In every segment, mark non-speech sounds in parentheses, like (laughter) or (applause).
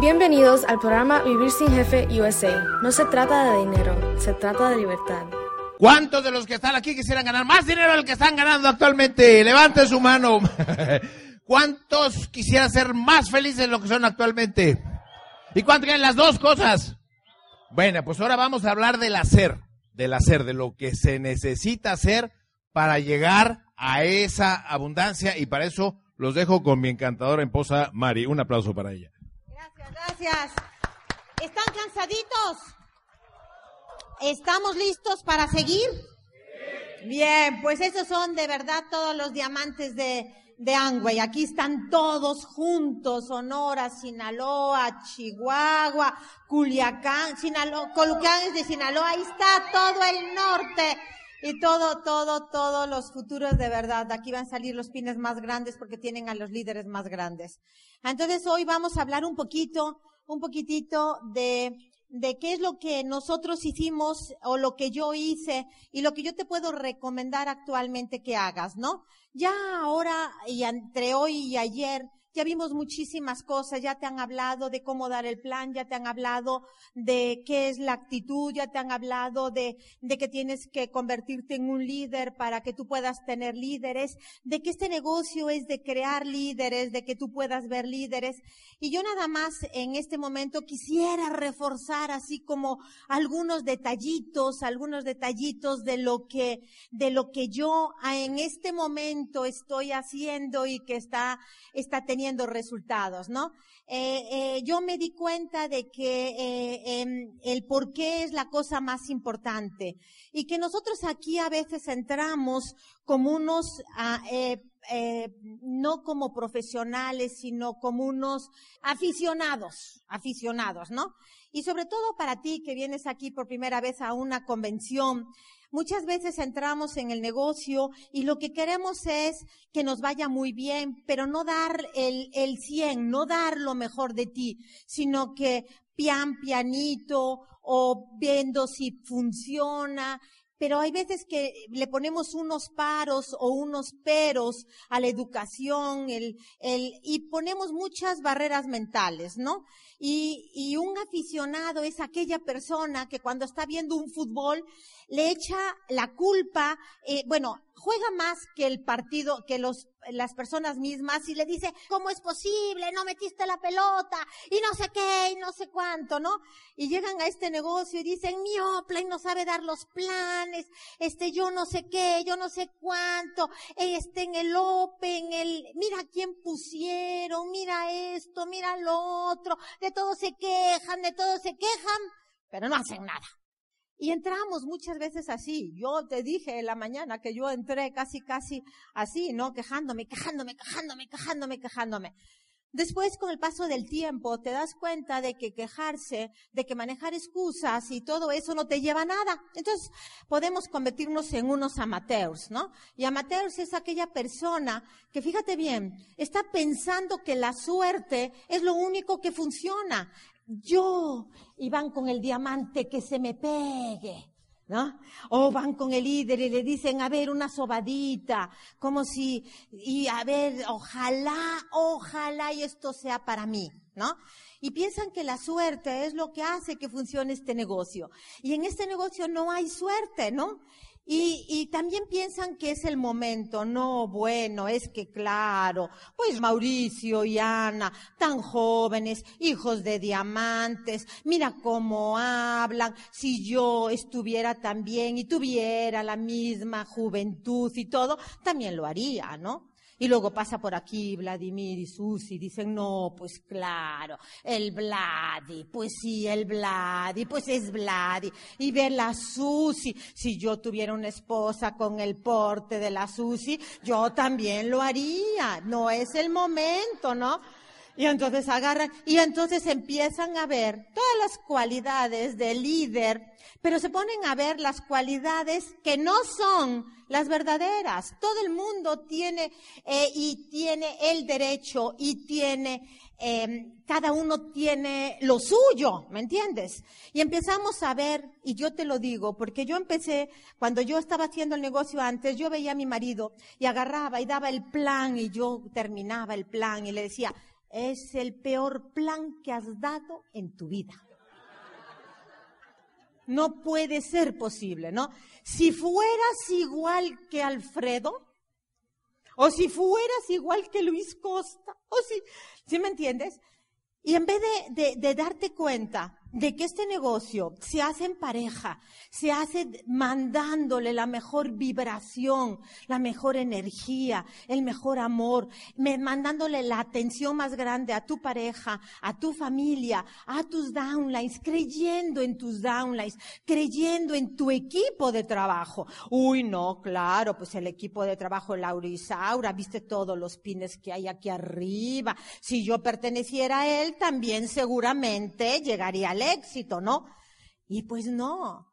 Bienvenidos al programa Vivir sin Jefe USA. No se trata de dinero, se trata de libertad. ¿Cuántos de los que están aquí quisieran ganar más dinero del que están ganando actualmente? Levante su mano. (laughs) ¿Cuántos quisieran ser más felices de lo que son actualmente? ¿Y cuántos quieren las dos cosas? Bueno, pues ahora vamos a hablar del hacer, del hacer, de lo que se necesita hacer para llegar a esa abundancia y para eso los dejo con mi encantadora esposa Mari. Un aplauso para ella. Gracias. ¿Están cansaditos? ¿Estamos listos para seguir? Bien, pues esos son de verdad todos los diamantes de, de Angway. Aquí están todos juntos, Sonora, Sinaloa, Chihuahua, Culiacán, Sinaloa, Colucán es de Sinaloa, ahí está todo el norte. Y todo, todo, todos los futuros de verdad. Aquí van a salir los pines más grandes porque tienen a los líderes más grandes. Entonces hoy vamos a hablar un poquito, un poquitito de, de qué es lo que nosotros hicimos o lo que yo hice y lo que yo te puedo recomendar actualmente que hagas, ¿no? Ya ahora y entre hoy y ayer ya vimos muchísimas cosas, ya te han hablado de cómo dar el plan, ya te han hablado de qué es la actitud, ya te han hablado de, de que tienes que convertirte en un líder para que tú puedas tener líderes, de que este negocio es de crear líderes, de que tú puedas ver líderes. Y yo nada más en este momento quisiera reforzar así como algunos detallitos, algunos detallitos de lo que, de lo que yo en este momento estoy haciendo y que está, está teniendo resultados, ¿no? Eh, eh, yo me di cuenta de que eh, em, el por qué es la cosa más importante y que nosotros aquí a veces entramos como unos, ah, no como profesionales, sino como unos aficionados, aficionados, ¿no? Y sobre todo para ti que vienes aquí por primera vez a una convención, Muchas veces entramos en el negocio y lo que queremos es que nos vaya muy bien, pero no dar el, el 100, no dar lo mejor de ti, sino que pian pianito o viendo si funciona pero hay veces que le ponemos unos paros o unos peros a la educación, el, el, y ponemos muchas barreras mentales, ¿no? Y, y un aficionado es aquella persona que cuando está viendo un fútbol le echa la culpa, eh, bueno, juega más que el partido, que los, las personas mismas y le dice, ¿cómo es posible? No metiste la pelota y no sé qué y no sé cuánto, ¿no? Y llegan a este negocio y dicen, mi Opla y no sabe dar los planes, este yo no sé qué, yo no sé cuánto, este en el Open, el, mira quién pusieron, mira esto, mira lo otro, de todo se quejan, de todo se quejan, pero no hacen nada. Y entramos muchas veces así. Yo te dije en la mañana que yo entré casi, casi así, ¿no? Quejándome, quejándome, quejándome, quejándome, quejándome. Después, con el paso del tiempo, te das cuenta de que quejarse, de que manejar excusas y todo eso no te lleva a nada. Entonces, podemos convertirnos en unos amateurs, ¿no? Y amateurs es aquella persona que, fíjate bien, está pensando que la suerte es lo único que funciona yo, y van con el diamante que se me pegue, ¿no? O van con el líder y le dicen, a ver, una sobadita, como si, y a ver, ojalá, ojalá y esto sea para mí, ¿no? Y piensan que la suerte es lo que hace que funcione este negocio. Y en este negocio no hay suerte, ¿no? Y, y, también piensan que es el momento. No, bueno, es que claro, pues Mauricio y Ana, tan jóvenes, hijos de diamantes, mira cómo hablan. Si yo estuviera también y tuviera la misma juventud y todo, también lo haría, ¿no? Y luego pasa por aquí Vladimir y Susi, dicen, no, pues claro, el Vladi, pues sí, el Vladi, pues es Vladi. Y ver la Susi, si yo tuviera una esposa con el porte de la Susi, yo también lo haría. No es el momento, ¿no? Y entonces agarran, y entonces empiezan a ver todas las cualidades del líder, pero se ponen a ver las cualidades que no son las verdaderas. Todo el mundo tiene eh, y tiene el derecho y tiene, em, cada uno tiene lo suyo, ¿me entiendes? Y empezamos a ver, y yo te lo digo, porque yo empecé, cuando yo estaba haciendo el negocio antes, yo veía a mi marido y agarraba y daba el plan y yo terminaba el plan y le decía, es el peor plan que has dado en tu vida. No puede ser posible, ¿no? Si fueras igual que Alfredo, o si fueras igual que Luis Costa, o si, ¿sí me entiendes? Y en vez de, de, darte cuenta de que este negocio se hace en pareja, se hace mandándole la mejor vibración, la mejor energía, el mejor amor, mandándole la atención más grande a tu pareja, a tu familia, a tus downlines, creyendo en tus downlines, creyendo en tu equipo de trabajo. Uy, no, claro, pues el equipo de trabajo Laurisaura, viste todos los pines que hay aquí arriba. Si yo perteneciera a él, también seguramente llegaría éxito, ¿no? Y pues no,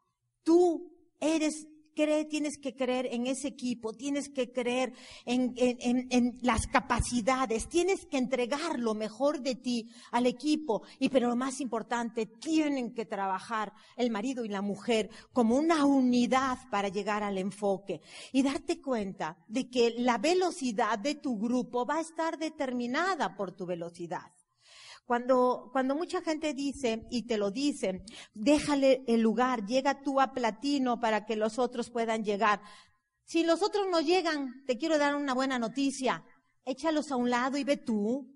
tú eres cree, tienes que creer en ese equipo, tienes que creer en, en, en, las capacidades, tienes que entregar lo mejor de ti al equipo. Y pero lo más importante, tienen que trabajar el marido y la mujer como una unidad para llegar al enfoque y darte cuenta de que la velocidad de tu grupo va a estar determinada por tu velocidad. Cuando, cuando mucha gente dice, y te lo dice, déjale el lugar, llega tú a platino para que los otros puedan llegar. Si los otros no llegan, te quiero dar una buena noticia. Échalos a un lado y ve tú.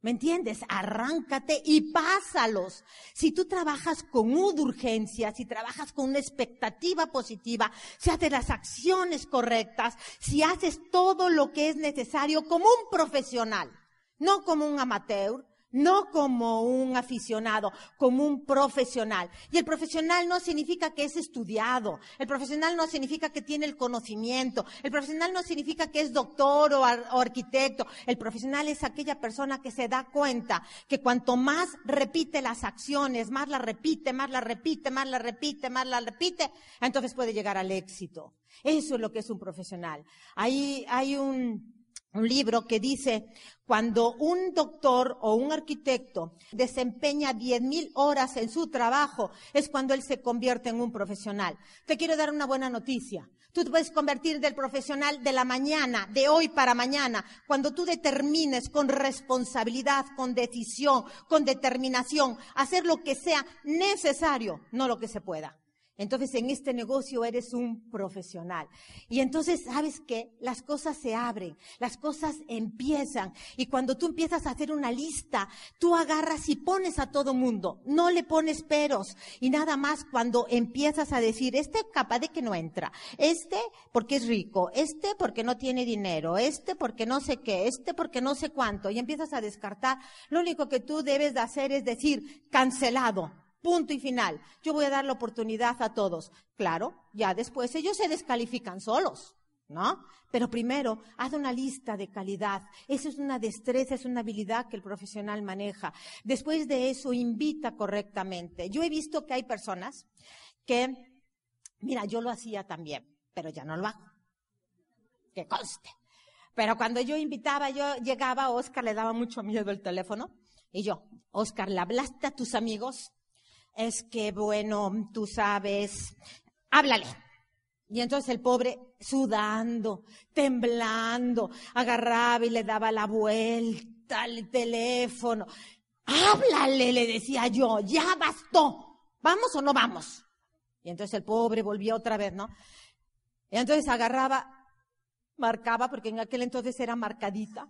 ¿Me entiendes? Arráncate y pásalos. Si tú trabajas con urgencia, si trabajas con una expectativa positiva, si haces las acciones correctas, si haces todo lo que es necesario como un profesional, no como un amateur, no como un aficionado, como un profesional. Y el profesional no significa que es estudiado, el profesional no significa que tiene el conocimiento, el profesional no significa que es doctor o, arquitecto, el profesional es aquella persona que se da cuenta que cuanto más repite las acciones, más la repite, más la repite, más la repite, más la repite, entonces puede llegar al éxito. Eso es lo que es un profesional. Ahí hay un, un libro que dice, cuando un doctor o un arquitecto desempeña 10.000 horas en su trabajo, es cuando él se convierte en un profesional. Te quiero dar una buena noticia. Tú te puedes convertir del profesional de la mañana, de hoy para mañana, cuando tú determines con responsabilidad, con decisión, con determinación, hacer lo que sea necesario, no lo que se pueda. Entonces en este negocio eres un profesional. Y entonces sabes que las cosas se abren, las cosas empiezan. Y cuando tú empiezas a hacer una lista, tú agarras y pones a todo mundo, no le pones peros. Y nada más cuando empiezas a decir, este capaz de que no entra, este porque es rico, este porque no tiene dinero, este porque no sé qué, este porque no sé cuánto. Y empiezas a descartar, lo único que tú debes de hacer es decir, cancelado Punto y final. Yo voy a dar la oportunidad a todos. Claro, ya después ellos se descalifican solos, ¿no? Pero primero, haz una lista de calidad. Esa es una destreza, es una habilidad que el profesional maneja. Después de eso, invita correctamente. Yo he visto que hay personas que, mira, yo lo hacía también, pero ya no lo hago. Que conste. Pero cuando yo invitaba, yo llegaba, Oscar le daba mucho miedo el teléfono. Y yo, Oscar, ¿le hablaste a tus amigos? Es que, bueno, tú sabes, háblale. Y entonces el pobre, sudando, temblando, agarraba y le daba la vuelta al teléfono. Háblale, le decía yo, ya bastó. ¿Vamos o no vamos? Y entonces el pobre volvía otra vez, ¿no? Y entonces agarraba, marcaba, porque en aquel entonces era marcadita.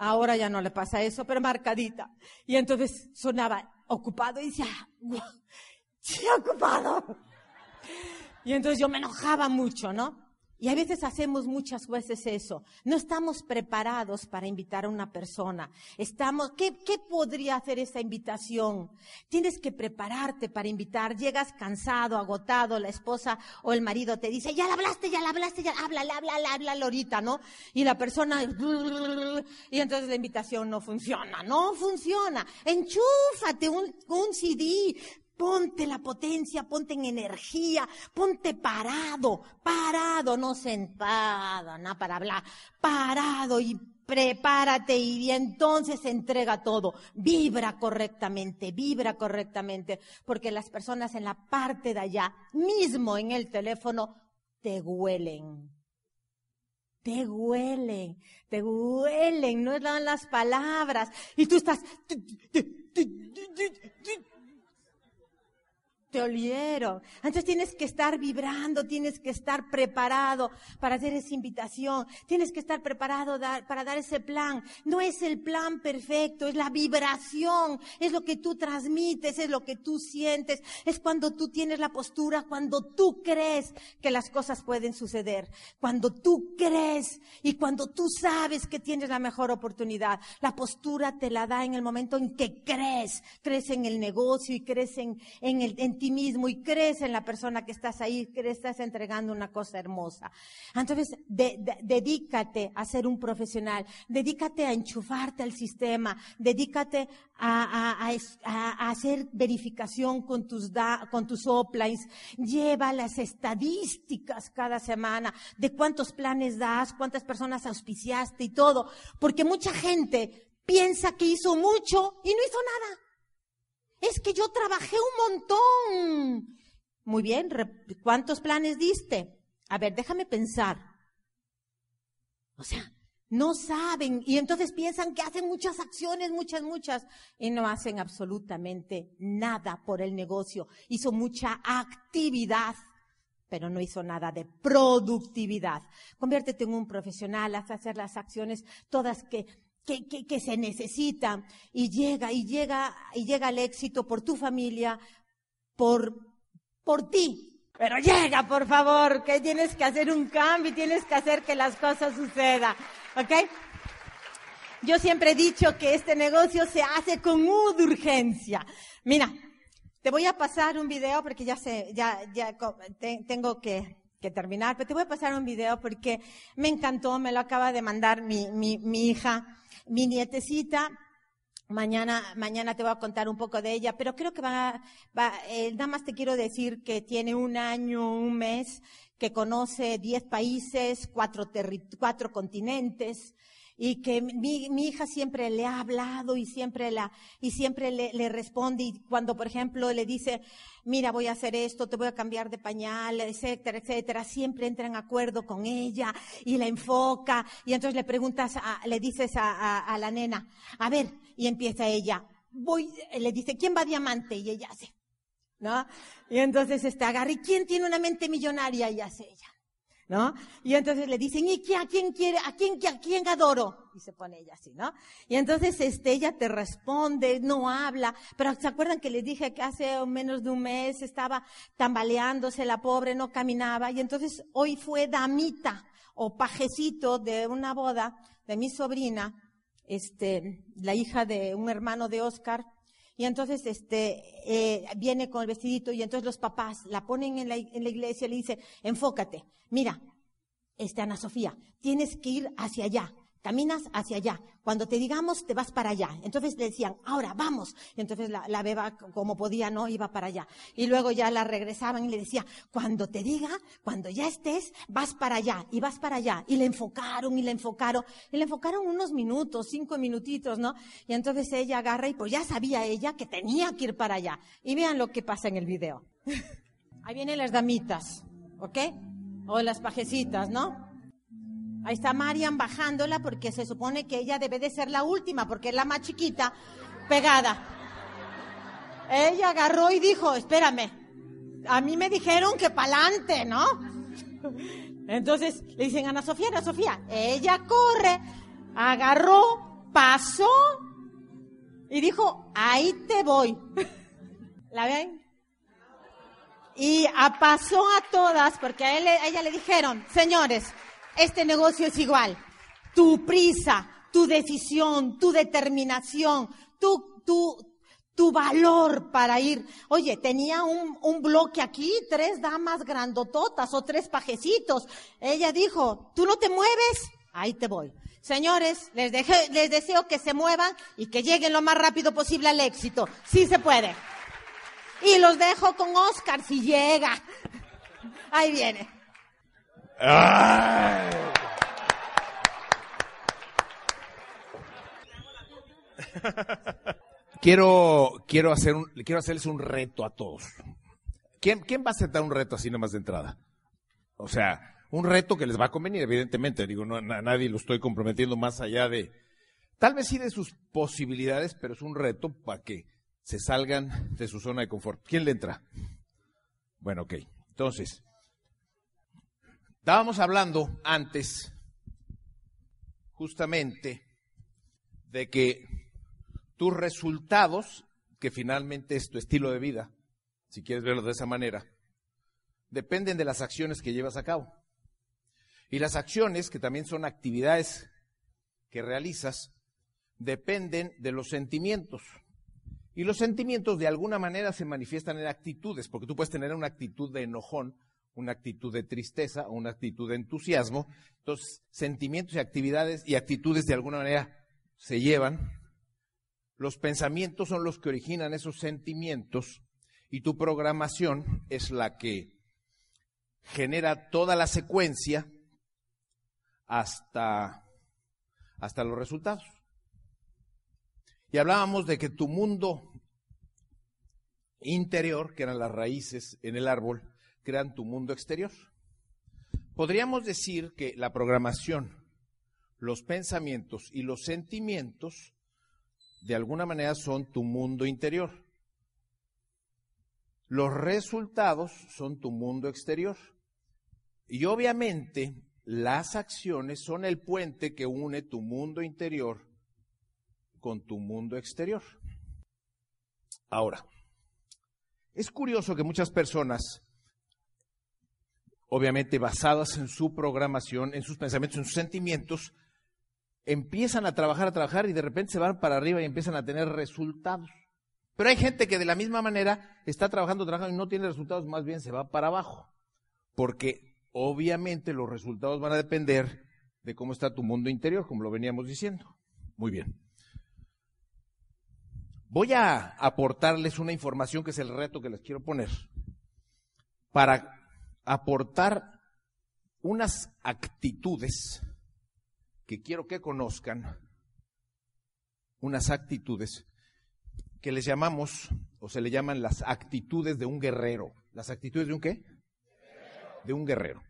Ahora ya no le pasa eso, pero marcadita. Y entonces sonaba, ocupado y decía, sí, ocupado. Y entonces yo me enojaba mucho, ¿no? Y a veces hacemos muchas veces eso. No estamos preparados para invitar a una persona. Estamos, ¿qué, ¿qué, podría hacer esa invitación? Tienes que prepararte para invitar. Llegas cansado, agotado, la esposa o el marido te dice, ya la hablaste, ya la hablaste, ya, háblale, háblale, háblale ahorita, ¿no? Y la persona, y entonces la invitación no funciona, no funciona. Enchúfate un, un CD, Ponte la potencia, ponte en energía, ponte parado, parado, no sentado, no para hablar, parado y prepárate y entonces entrega todo. Vibra correctamente, vibra correctamente, porque las personas en la parte de allá, mismo en el teléfono, te huelen. te huelen, te huelen, no dan las palabras. Y tú estás, te olieron. Entonces tienes que estar vibrando, tienes que estar preparado para hacer esa invitación, tienes que estar preparado para dar ese plan. No es el plan perfecto, es la vibración, es lo que tú transmites, es lo que tú sientes, es cuando tú tienes la postura, cuando tú crees que las cosas pueden suceder, cuando tú crees y cuando tú sabes que tienes la mejor oportunidad. La postura te la da en el momento en que crees, crees en el negocio y crees en, el, ti mismo y crees en la persona que estás ahí, que estás entregando una cosa hermosa. Entonces, dedícate a ser un profesional, dedícate a enchufarte al sistema, dedícate a, hacer verificación con tus, con tus uplines, lleva las estadísticas cada semana de cuántos planes das, cuántas personas auspiciaste y todo, porque mucha gente piensa que hizo mucho y no hizo nada. Es que yo trabajé un montón. Muy bien, ¿cuántos planes diste? A ver, déjame pensar. O sea, no saben y entonces piensan que hacen muchas acciones, muchas, muchas, y no hacen absolutamente nada por el negocio. Hizo mucha actividad, pero no hizo nada de productividad. Conviértete en un profesional, haz hacer las acciones todas que que, que, que, se necesita y llega y llega y llega el éxito por tu familia, por, por ti. Pero llega, por favor, que tienes que hacer un cambio y tienes que hacer que las cosas sucedan. ¿Ok? Yo siempre he dicho que este negocio se hace con urgencia. Mira, te voy a pasar un video porque ya sé, ya, ya tengo que, que terminar, pero te voy a pasar un video porque me encantó, me lo acaba de mandar mi, mi, mi hija mi nietecita, mañana, mañana te voy a contar un poco de ella, pero creo que va, va eh, nada más te quiero decir que tiene un año, un mes, que conoce diez países, cuatro, cuatro continentes, y que mi, mi, hija siempre le ha hablado y siempre la, y siempre le, responde y cuando, por ejemplo, le dice, mira, voy a hacer esto, te voy a cambiar de pañal, etcétera, etcétera, siempre entra en acuerdo con ella y la enfoca y entonces le preguntas, le dices a, a, a, la nena, a ver, y empieza ella, voy, le dice, ¿quién va a diamante? Y ella hace, ¿no? Y entonces este agarra, ¿y quién tiene una mente millonaria? Y hace ella. ¿No? Y entonces le dicen, ¿y a quién quiere, a quién, a quién adoro? Y se pone ella así, ¿no? Y entonces este, ella te responde, no habla, pero ¿se acuerdan que les dije que hace menos de un mes estaba tambaleándose la pobre, no caminaba? Y entonces hoy fue damita o pajecito de una boda de mi sobrina, este, la hija de un hermano de Oscar, y entonces este eh, viene con el vestidito y entonces los papás la ponen en la, en la iglesia y le dicen, enfócate, mira, este Ana Sofía, tienes que ir hacia allá, caminas hacia allá. Cuando te digamos, te vas para allá. Entonces le decían, ahora vamos. Y entonces la, la, beba, como podía, no iba para allá. Y luego ya la regresaban y le decía, cuando te diga, cuando ya estés, vas para allá. Y vas para allá. Y le enfocaron y le enfocaron. Y le enfocaron unos minutos, cinco minutitos, ¿no? Y entonces ella agarra y pues ya sabía ella que tenía que ir para allá. Y vean lo que pasa en el video. (laughs) Ahí vienen las damitas, ¿ok? O las pajecitas, ¿no? Ahí está Marian bajándola porque se supone que ella debe de ser la última porque es la más chiquita pegada. Ella agarró y dijo, espérame, a mí me dijeron que pa'lante, ¿no? Entonces le dicen, Ana Sofía, Ana Sofía, ella corre, agarró, pasó y dijo, ahí te voy. ¿La ven? Y pasó a todas porque a, a ella le dijeron, señores, este negocio es igual. Tu prisa, tu decisión, tu determinación, tu, tu, tu valor para ir. Oye, tenía un, un, bloque aquí, tres damas grandototas o tres pajecitos. Ella dijo, ¿tú no te mueves? Ahí te voy. Señores, les, les deseo que se muevan y que lleguen lo más rápido posible al éxito. Sí se puede. Y los dejo con Oscar si llega. Ahí viene. Quiero, quiero, hacer quiero hacerles un reto a todos. ¿Quién, ¿Quién va a aceptar un reto así nomás de entrada? O sea, un reto que les va a convenir, evidentemente. Digo, no, a nadie lo estoy comprometiendo más allá de, tal vez sí de sus posibilidades, pero es un reto para que se salgan de su zona de confort. ¿Quién le entra? Bueno, ok. Entonces, estábamos hablando antes, justamente, de que tus resultados, que finalmente es tu estilo de vida, si quieres verlo de esa manera, dependen de las acciones que llevas a cabo. Y las acciones, que también son actividades que realizas, dependen de los sentimientos. Y los sentimientos de alguna manera se manifiestan en actitudes, porque tú puedes tener una actitud de enojón, una actitud de tristeza o una actitud de entusiasmo. Entonces, sentimientos y actividades y actitudes de alguna manera se llevan. Los pensamientos son los que originan esos sentimientos y tu programación es la que genera toda la secuencia hasta, hasta los resultados. Y hablábamos de que tu mundo interior, que eran las raíces en el árbol, crean tu mundo exterior. Podríamos decir que la programación, los pensamientos y los sentimientos, de alguna manera son tu mundo interior. Los resultados son tu mundo exterior. Y obviamente las acciones son el puente que une tu mundo interior con tu mundo exterior. Ahora, es curioso que muchas personas, obviamente basadas en su programación, en sus pensamientos, en sus sentimientos, empiezan a trabajar, a trabajar y de repente se van para arriba y empiezan a tener resultados. Pero hay gente que de la misma manera está trabajando, trabajando y no tiene resultados, más bien se va para abajo. Porque obviamente los resultados van a depender de cómo está tu mundo interior, como lo veníamos diciendo. Muy bien. Voy a aportarles una información que es el reto que les quiero poner para aportar unas actitudes que quiero que conozcan, unas actitudes que les llamamos o se le llaman las actitudes de un guerrero. ¿Las actitudes de un qué? de un guerrero.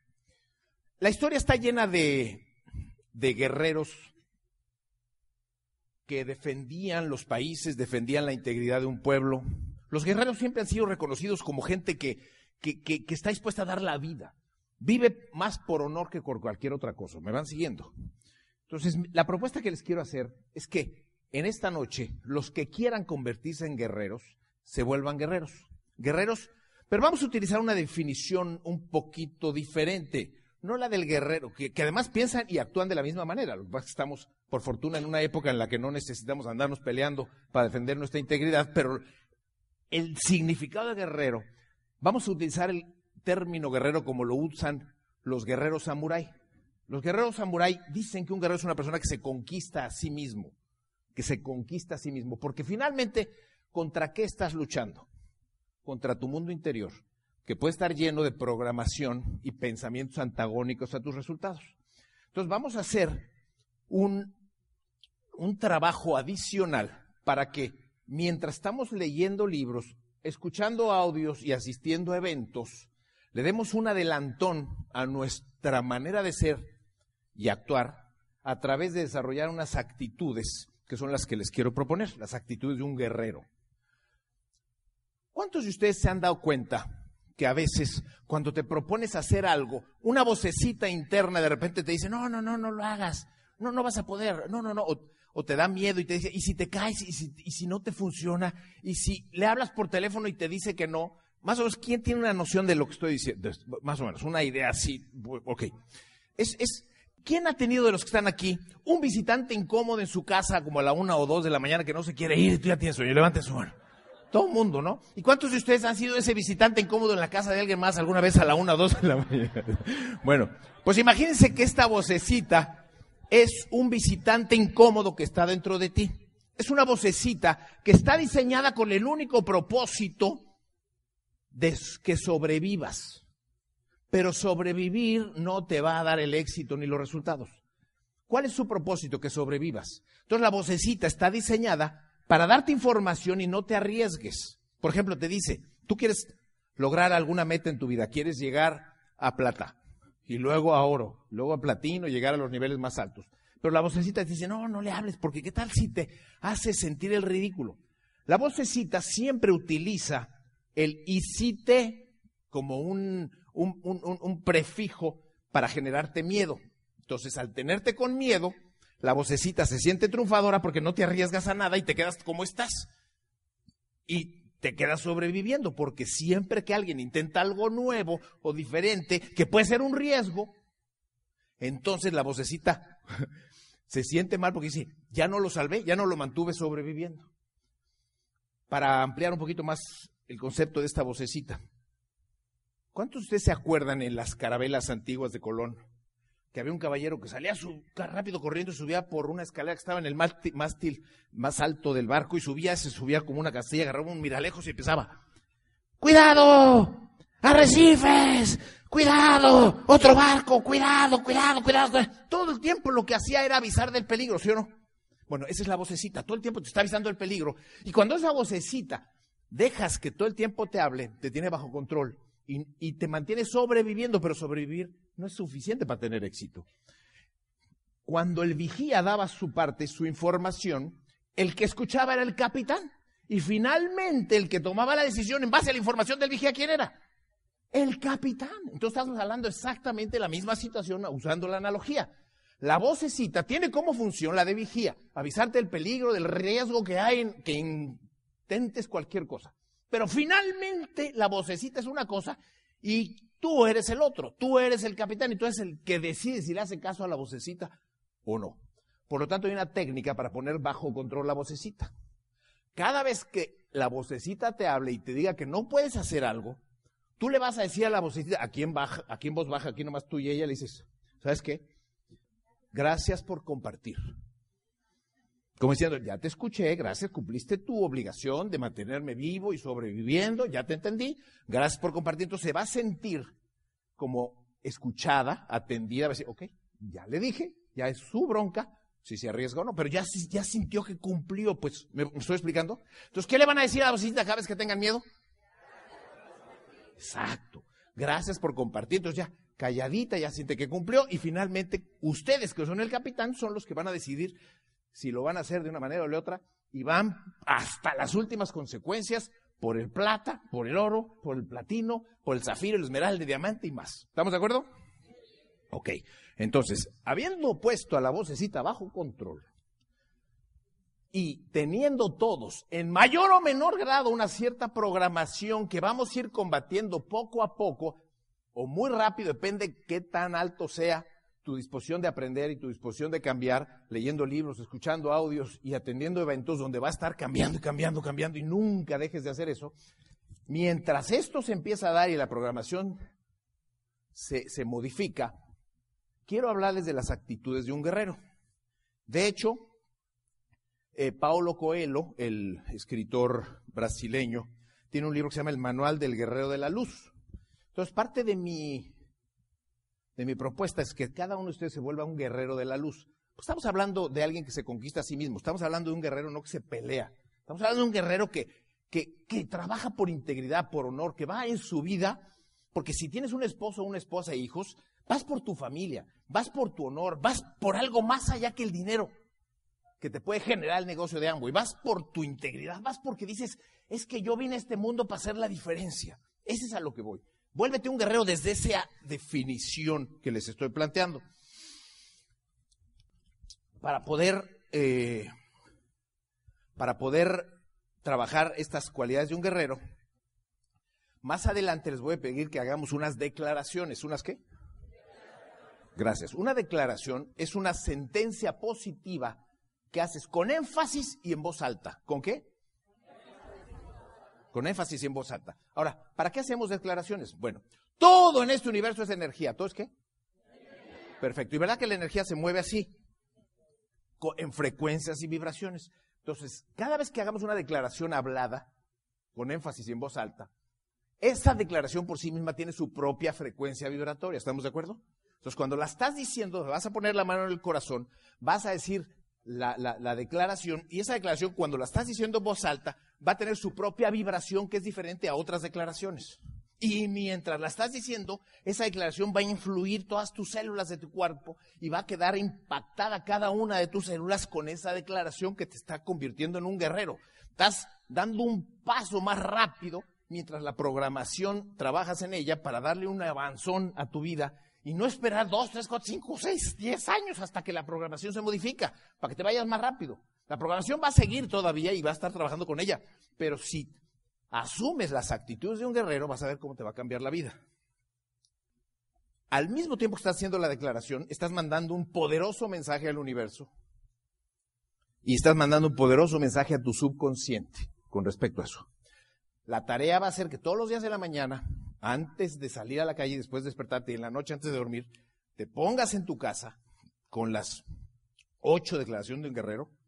La historia está llena de, de guerreros que defendían los países, defendían la integridad de un pueblo. Los guerreros siempre han sido reconocidos como gente que, que, está dispuesta a dar la vida. Vive más por honor que por cualquier otra cosa. ¿Me van siguiendo? Entonces, la propuesta que les quiero hacer es que en esta noche los que quieran convertirse en guerreros se vuelvan guerreros. Guerreros pero vamos a utilizar una definición un poquito diferente, no la del guerrero, que, además piensan y actúan de la misma manera. Lo que estamos, por fortuna, en una época en la que no necesitamos andarnos peleando para defender nuestra integridad, pero el significado de guerrero, vamos a utilizar el término guerrero como lo usan los guerreros samurái. Los guerreros samurái dicen que un guerrero es una persona que se conquista a sí mismo, que se conquista a sí mismo, porque finalmente, ¿contra qué estás luchando? contra tu mundo interior, que puede estar lleno de programación y pensamientos antagónicos a tus resultados. Entonces vamos a hacer un, un trabajo adicional para que mientras estamos leyendo libros, escuchando audios y asistiendo a eventos, le demos un adelantón a nuestra manera de ser y actuar a través de desarrollar unas actitudes que son las que les quiero proponer, las actitudes de un guerrero. ¿Cuántos de ustedes se han dado cuenta que a veces cuando te propones hacer algo, una vocecita interna de repente te dice, no, no, no, no lo hagas, no, no vas a poder, no, no, no, te da miedo y te dice, y si te caes, y si, y si no te funciona, y si le hablas por teléfono y te dice que no, más o menos, ¿quién tiene una noción de lo que estoy diciendo? Más o menos, una idea así, ok. Es, es, ¿Quién ha tenido de los que están aquí un visitante incómodo en su casa como a la una o dos de la mañana que no se quiere ir y tú ya tienes sueño? Levante su mano. Todo el mundo, ¿no? ¿Y cuántos de ustedes han sido ese visitante incómodo en la casa de alguien más alguna vez a la una o dos de la (laughs) mañana? Bueno, pues imagínense que esta vocecita es un visitante incómodo que está dentro de ti. Es una vocecita que está diseñada con el único propósito de que sobrevivas. Pero sobrevivir no te va a dar el éxito ni los resultados. ¿Cuál es su propósito? Que sobrevivas. Entonces la vocecita está diseñada para darte información y no te arriesgues. Por ejemplo, te dice, tú quieres lograr alguna meta en tu vida, quieres llegar a plata. Y luego a oro, luego a platino, llegar a los niveles más altos. Pero la vocecita dice, no, no le hables, porque ¿qué tal si te hace sentir el ridículo? La vocecita siempre utiliza el te como un, un, un, un prefijo para generarte miedo. Entonces, al tenerte con miedo, la vocecita se siente triunfadora porque no te arriesgas a nada y te quedas como estás. Y te quedas sobreviviendo, porque siempre que alguien intenta algo nuevo o diferente, que puede ser un riesgo, entonces la vocecita (laughs) se siente mal porque dice, ya no lo salvé, ya no lo mantuve sobreviviendo. Para ampliar un poquito más el concepto de esta vocecita, ¿cuántos de ustedes se acuerdan en las carabelas antiguas de Colón? Que había un caballero que salía rápido corriendo y subía por una escalera que estaba en el mástil más alto del barco y subía, se subía como una castilla, agarraba un miralejos y empezaba, ¡Cuidado! ¡Arrecifes! ¡Cuidado! ¡Otro barco! ¡Cuidado, cuidado, cuidado! Todo el tiempo lo que hacía era avisar del peligro, ¿sí o no? Bueno, esa es la vocecita, todo el tiempo te está avisando del peligro. Y cuando esa vocecita dejas que todo el tiempo te hable, te tiene bajo control y, te mantiene sobreviviendo, pero sobrevivir no es suficiente para tener éxito. Cuando el vigía daba su parte, su información, el que escuchaba era el capitán. Y finalmente el que tomaba la decisión en base a la información del vigía, ¿quién era? El capitán. Entonces estamos hablando exactamente de la misma situación usando la analogía. La vocecita tiene como función la de vigía, avisarte del peligro, del riesgo que hay en que intentes cualquier cosa. Pero finalmente la vocecita es una cosa y Tú eres el otro, tú eres el capitán y tú eres el que decide si le hace caso a la vocecita o no. Por lo tanto, hay una técnica para poner bajo control la vocecita. Cada vez que la vocecita te hable y te diga que no puedes hacer algo, tú le vas a decir a la vocecita, aquí en, baja, aquí en voz baja, aquí nomás tú y ella le dices, ¿sabes qué? Gracias por compartir. Como diciendo, ya te escuché, gracias, cumpliste tu obligación de mantenerme vivo y sobreviviendo, ya te entendí, gracias por compartir. Entonces se va a sentir como escuchada, atendida, va a decir, ok, ya le dije, ya es su bronca, si se arriesga o no, pero ya, ya sintió que cumplió, pues, ¿me, estoy explicando? Entonces, ¿qué le van a decir a la vocecita cada que tengan miedo? Exacto, gracias por compartir. Entonces ya, calladita, ya siente que cumplió y finalmente ustedes que son el capitán son los que van a decidir si lo van a hacer de una manera o de otra, y van hasta las últimas consecuencias por el plata, por el oro, por el platino, por el zafiro, el esmeralda, el diamante y más. ¿Estamos de acuerdo? Ok, entonces, habiendo puesto a la vocecita bajo control y teniendo todos en mayor o menor grado una cierta programación que vamos a ir combatiendo poco a poco o muy rápido, depende qué tan alto sea tu disposición de aprender y tu disposición de cambiar, leyendo libros, escuchando audios y atendiendo eventos donde va a estar cambiando y cambiando, cambiando y nunca dejes de hacer eso. Mientras esto se empieza a dar y la programación se, se modifica, quiero hablarles de las actitudes de un guerrero. De hecho, eh, Paulo Coelho, el escritor brasileño, tiene un libro que se llama El Manual del Guerrero de la Luz. Entonces, parte de mi de mi propuesta es que cada uno de ustedes se vuelva un guerrero de la luz. Pues estamos hablando de alguien que se conquista a sí mismo, estamos hablando de un guerrero no que se pelea, estamos hablando de un guerrero que, que, que trabaja por integridad, por honor, que va en su vida, porque si tienes un esposo, una esposa e hijos, vas por tu familia, vas por tu honor, vas por algo más allá que el dinero que te puede generar el negocio de y vas por tu integridad, vas porque dices, es que yo vine a este mundo para hacer la diferencia. Ese es a lo que voy. Vuélvete un guerrero desde esa definición que les estoy planteando. Para poder, eh, para poder trabajar estas cualidades de un guerrero, más adelante les voy a pedir que hagamos unas declaraciones. ¿Unas qué? Gracias. Una declaración es una sentencia positiva que haces con énfasis y en voz alta. ¿Con qué? Con énfasis y en voz alta. Ahora, ¿para qué hacemos declaraciones? Bueno, todo en este universo es energía. ¿Todo es qué? Perfecto. ¿Y verdad que la energía se mueve así? En frecuencias y vibraciones. Entonces, cada vez que hagamos una declaración hablada, con énfasis y en voz alta, esa declaración por sí misma tiene su propia frecuencia vibratoria. ¿Estamos de acuerdo? Entonces, cuando la estás diciendo, vas a poner la mano en el corazón, vas a decir la, la declaración, y esa declaración, cuando la estás diciendo en voz alta, va a tener su propia vibración que es diferente a otras declaraciones. Y mientras la estás diciendo, esa declaración va a influir todas tus células de tu cuerpo y va a quedar impactada cada una de tus células con esa declaración que te está convirtiendo en un guerrero. Estás dando un paso más rápido mientras la programación trabajas en ella para darle un avanzón a tu vida y no esperar dos, tres, cuatro, cinco, seis, diez años hasta que la programación se modifica, para que te vayas más rápido. La programación va a seguir todavía y va a estar trabajando con ella, pero si asumes las actitudes de un guerrero, vas a ver cómo te va a cambiar la vida. Al mismo tiempo que estás haciendo la declaración, estás mandando un poderoso mensaje al universo y estás mandando un poderoso mensaje a tu subconsciente con respecto a eso. La tarea va a ser que todos los días de la mañana, antes de salir a la calle, después de despertarte y en la noche antes de dormir, te pongas en tu casa con las ocho declaraciones de un guerrero,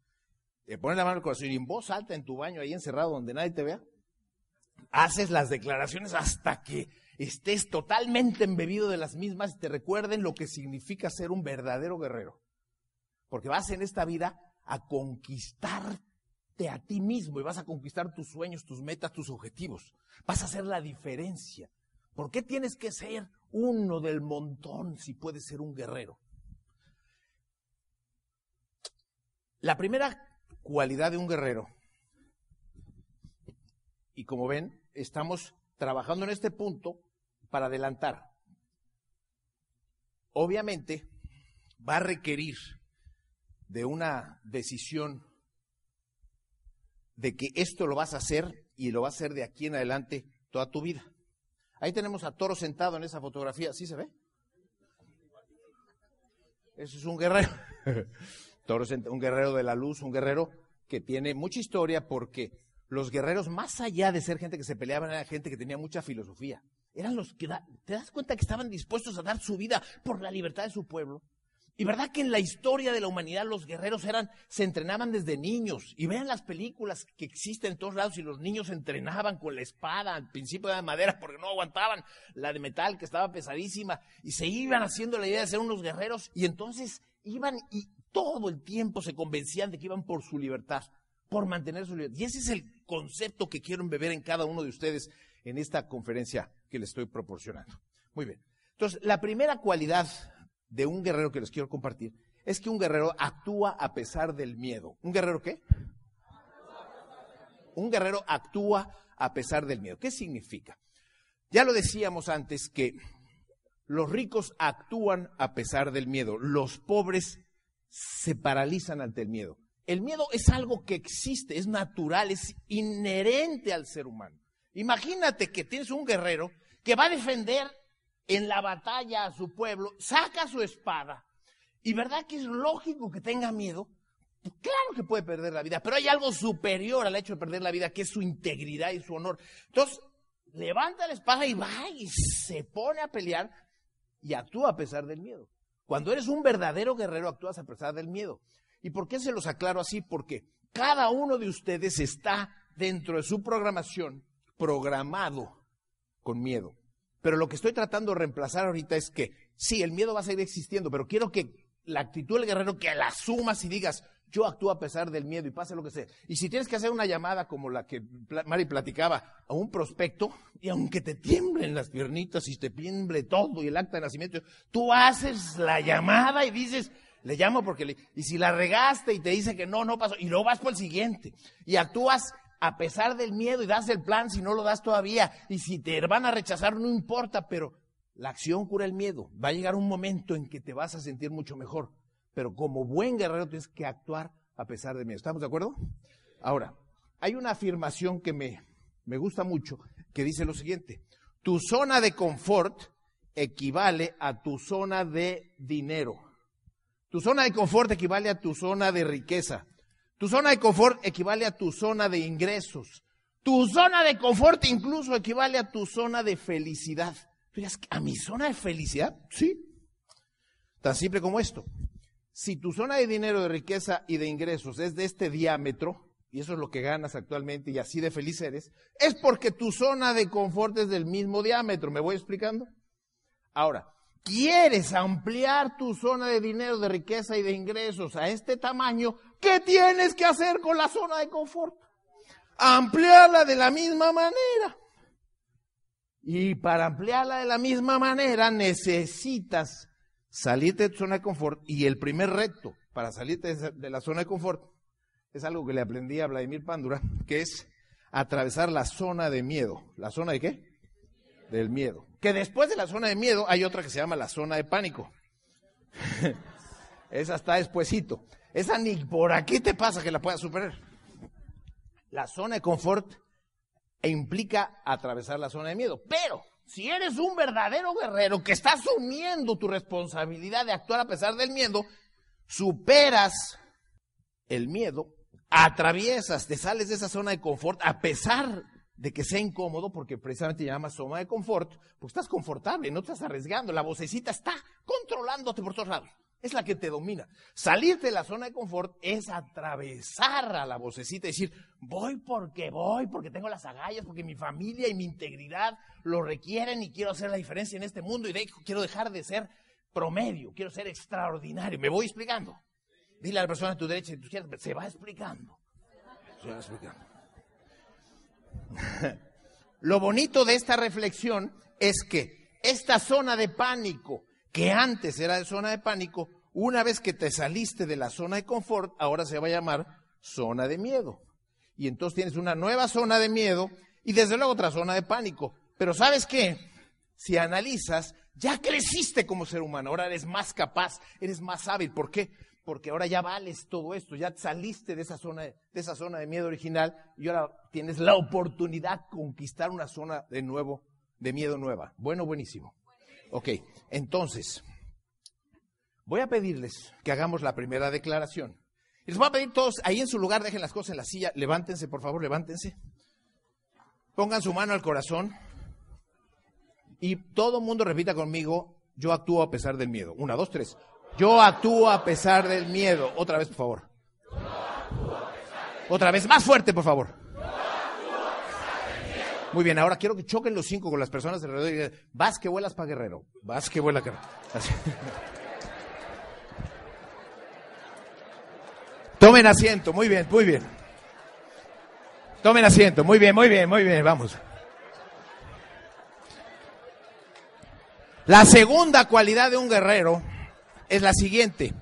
te pones la mano al corazón y en voz alta en tu baño ahí encerrado donde nadie te vea, haces las declaraciones hasta que estés totalmente embebido de las mismas y te recuerden lo que significa ser un verdadero guerrero. Porque vas en esta vida a conquistarte a ti mismo y vas a conquistar tus sueños, tus metas, tus objetivos. Vas a hacer la diferencia. ¿Por qué tienes que ser uno del montón si puedes ser un guerrero? La primera cualidad de un guerrero y como ven, estamos trabajando en este punto para adelantar. Obviamente, va a requerir de una decisión de que esto lo vas a hacer y lo vas a hacer de aquí en adelante toda tu vida. Ahí tenemos a Toro sentado en esa fotografía. ¿Sí se ve? Eso es un guerrero. (laughs) Toro, un guerrero de la luz, un guerrero que tiene mucha historia porque los guerreros, más allá de ser gente que se peleaban, era gente que tenía mucha filosofía. Eran los que, te das cuenta que estaban dispuestos a dar su vida por la libertad de su pueblo. Y verdad que en la historia de la humanidad los guerreros eran, se entrenaban desde niños. Y vean las películas que existen en todos lados y los niños se entrenaban con la espada, al principio de madera porque no aguantaban la de metal que estaba pesadísima. Y se iban haciendo la idea de ser unos guerreros y entonces iban y todo el tiempo se convencían de que iban por su libertad por mantener su libertad. Y ese es el concepto que quiero embeber en cada uno de ustedes en esta conferencia que les estoy proporcionando. Muy bien. Entonces, la primera cualidad de un guerrero que les quiero compartir es que un guerrero actúa a pesar del miedo. ¿Un guerrero qué? Un guerrero actúa a pesar del miedo. ¿Qué significa? Ya lo decíamos antes que los ricos actúan a pesar del miedo, los pobres se paralizan ante el miedo. El miedo es algo que existe, es natural, es inherente al ser humano. Imagínate que tienes un guerrero que va a defender en la batalla a su pueblo, saca su espada. Y verdad que es lógico que tenga miedo. Claro que puede perder la vida, pero hay algo superior al hecho de perder la vida, que es su integridad y su honor. Entonces, levanta la espada y va y se pone a pelear y actúa a pesar del miedo. Cuando eres un verdadero guerrero, actúas a pesar del miedo. ¿Y por qué se los aclaro así? Porque cada uno de ustedes está dentro de su programación programado con miedo. Pero lo que estoy tratando de reemplazar ahorita es que sí, el miedo va a seguir existiendo, pero quiero que la actitud del guerrero, que la sumas y digas, yo actúo a pesar del miedo y pase lo que sea. Y si tienes que hacer una llamada como la que Mari platicaba a un prospecto, y aunque te tiemblen las piernitas y te tiemble todo y el acta de nacimiento, tú haces la llamada y dices, le llamo porque le, y si la regaste y te dice que no, no pasó, y luego vas por el siguiente. Y actúas a pesar del miedo y das el plan si no lo das todavía. Y si te van a rechazar, no importa, pero la acción cura el miedo. Va a llegar un momento en que te vas a sentir mucho mejor. Pero como buen guerrero tienes que actuar a pesar del miedo. ¿Estamos de acuerdo? Ahora, hay una afirmación que me, me gusta mucho que dice lo siguiente. Tu zona de confort equivale a tu zona de dinero. Tu zona de confort equivale a tu zona de riqueza. Tu zona de confort equivale a tu zona de ingresos. Tu zona de confort incluso equivale a tu zona de felicidad. ¿a mi zona de felicidad? Sí. Tan simple como esto. Si tu zona de dinero, de riqueza y de ingresos es de este diámetro, y eso es lo que ganas actualmente y así de feliz eres, es porque tu zona de confort es del mismo diámetro. ¿Me voy explicando? Ahora, quieres ampliar tu zona de dinero, de riqueza y de ingresos a este tamaño, ¿qué tienes que hacer con la zona de confort? Ampliarla de la misma manera. Y para ampliarla de la misma manera necesitas salirte de tu zona de confort y el primer reto para salirte de la zona de confort es algo que le aprendí a Vladimir Pándura, (laughs) que es atravesar la zona de miedo. ¿La zona de qué? Del miedo. Que después de la zona de miedo hay otra que se llama la zona de pánico. (laughs) Esa está despuesito. Esa ni por aquí te pasa que la puedas superar. La zona de confort implica atravesar la zona de miedo. Pero si eres un verdadero guerrero que está asumiendo tu responsabilidad de actuar a pesar del miedo, superas el miedo, atraviesas, te sales de esa zona de confort a pesar de que sea incómodo, porque precisamente llama zona de confort, pues estás confortable, no te estás arriesgando, la vocecita está controlándote por todos lados es la que te domina. Salirte de la zona de confort es atravesar a la vocecita y decir, voy porque voy, porque tengo las agallas, porque mi familia y mi integridad lo requieren y quiero hacer la diferencia en este mundo y de, quiero dejar de ser promedio, quiero ser extraordinario. Me voy explicando. Dile a la persona a tu derecha y tu izquierda, se va explicando. Se va explicando. (laughs) Lo bonito de esta reflexión es que esta zona de pánico, que antes era de zona de pánico, una vez que te saliste de la zona de confort, ahora se va a llamar zona de miedo. Y entonces tienes una nueva zona de miedo y desde luego otra zona de pánico. Pero ¿sabes qué? Si analizas, ya creciste como ser humano, ahora eres más capaz, eres más hábil. ¿Por qué? Porque ahora ya vales todo esto, ya saliste de esa zona de, esa zona de miedo original y ahora tienes la oportunidad de conquistar una zona de nuevo, de miedo nueva. Bueno, buenísimo. Ok, entonces, voy a pedirles que hagamos la primera declaración. Les voy a pedir todos, ahí en su lugar, dejen las cosas en la silla, levántense, por favor, levántense. Pongan su mano al corazón y todo el mundo repita conmigo, yo actúo a pesar del miedo. Una, dos, tres. Yo actúo a pesar del miedo. Otra vez, por favor. Otra vez, más fuerte, por favor. Muy bien, ahora quiero que choquen los cinco con las personas alrededor y digan, vas que vuelas para Guerrero, vas que vuela Tomen asiento, muy bien, muy bien. Tomen asiento, muy bien, muy bien, muy bien, vamos. La segunda cualidad de un guerrero es la siguiente.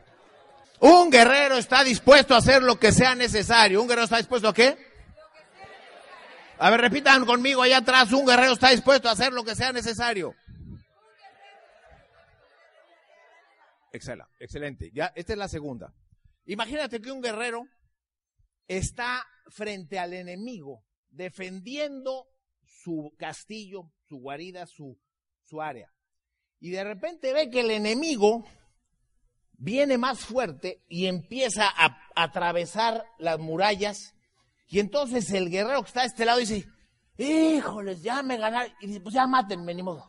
Un guerrero está dispuesto a hacer lo que sea necesario. ¿Un guerrero está dispuesto a qué? A ver, repitan conmigo allá atrás, un guerrero está dispuesto a hacer lo que sea necesario. Excelente, excelente. Ya, esta es la segunda. Imagínate que un guerrero está frente al enemigo, defendiendo su castillo, su guarida, su, su área. Y de repente ve que el enemigo viene más fuerte y empieza a atravesar las murallas y entonces el guerrero que está de este lado dice, híjoles, ya me ganaron. Y dice, pues ya mátenme, ni modo.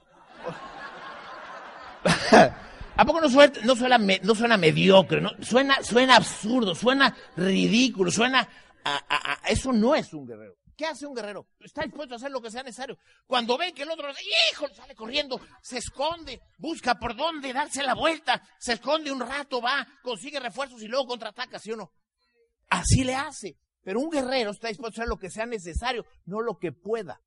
(laughs) ¿A poco no suena, no suena, no suena mediocre? Suena, absurdo, suena ridículo, suena... A, eso no es un guerrero. ¿Qué hace un guerrero? Está dispuesto a hacer lo que sea necesario. Cuando ve que el otro, hijo, sale corriendo, se esconde, busca por dónde darse la vuelta, se esconde un rato, va, consigue refuerzos y luego contraataca, ¿sí o no? Así le hace. Pero un guerrero está dispuesto a hacer lo que sea necesario, no lo que pueda.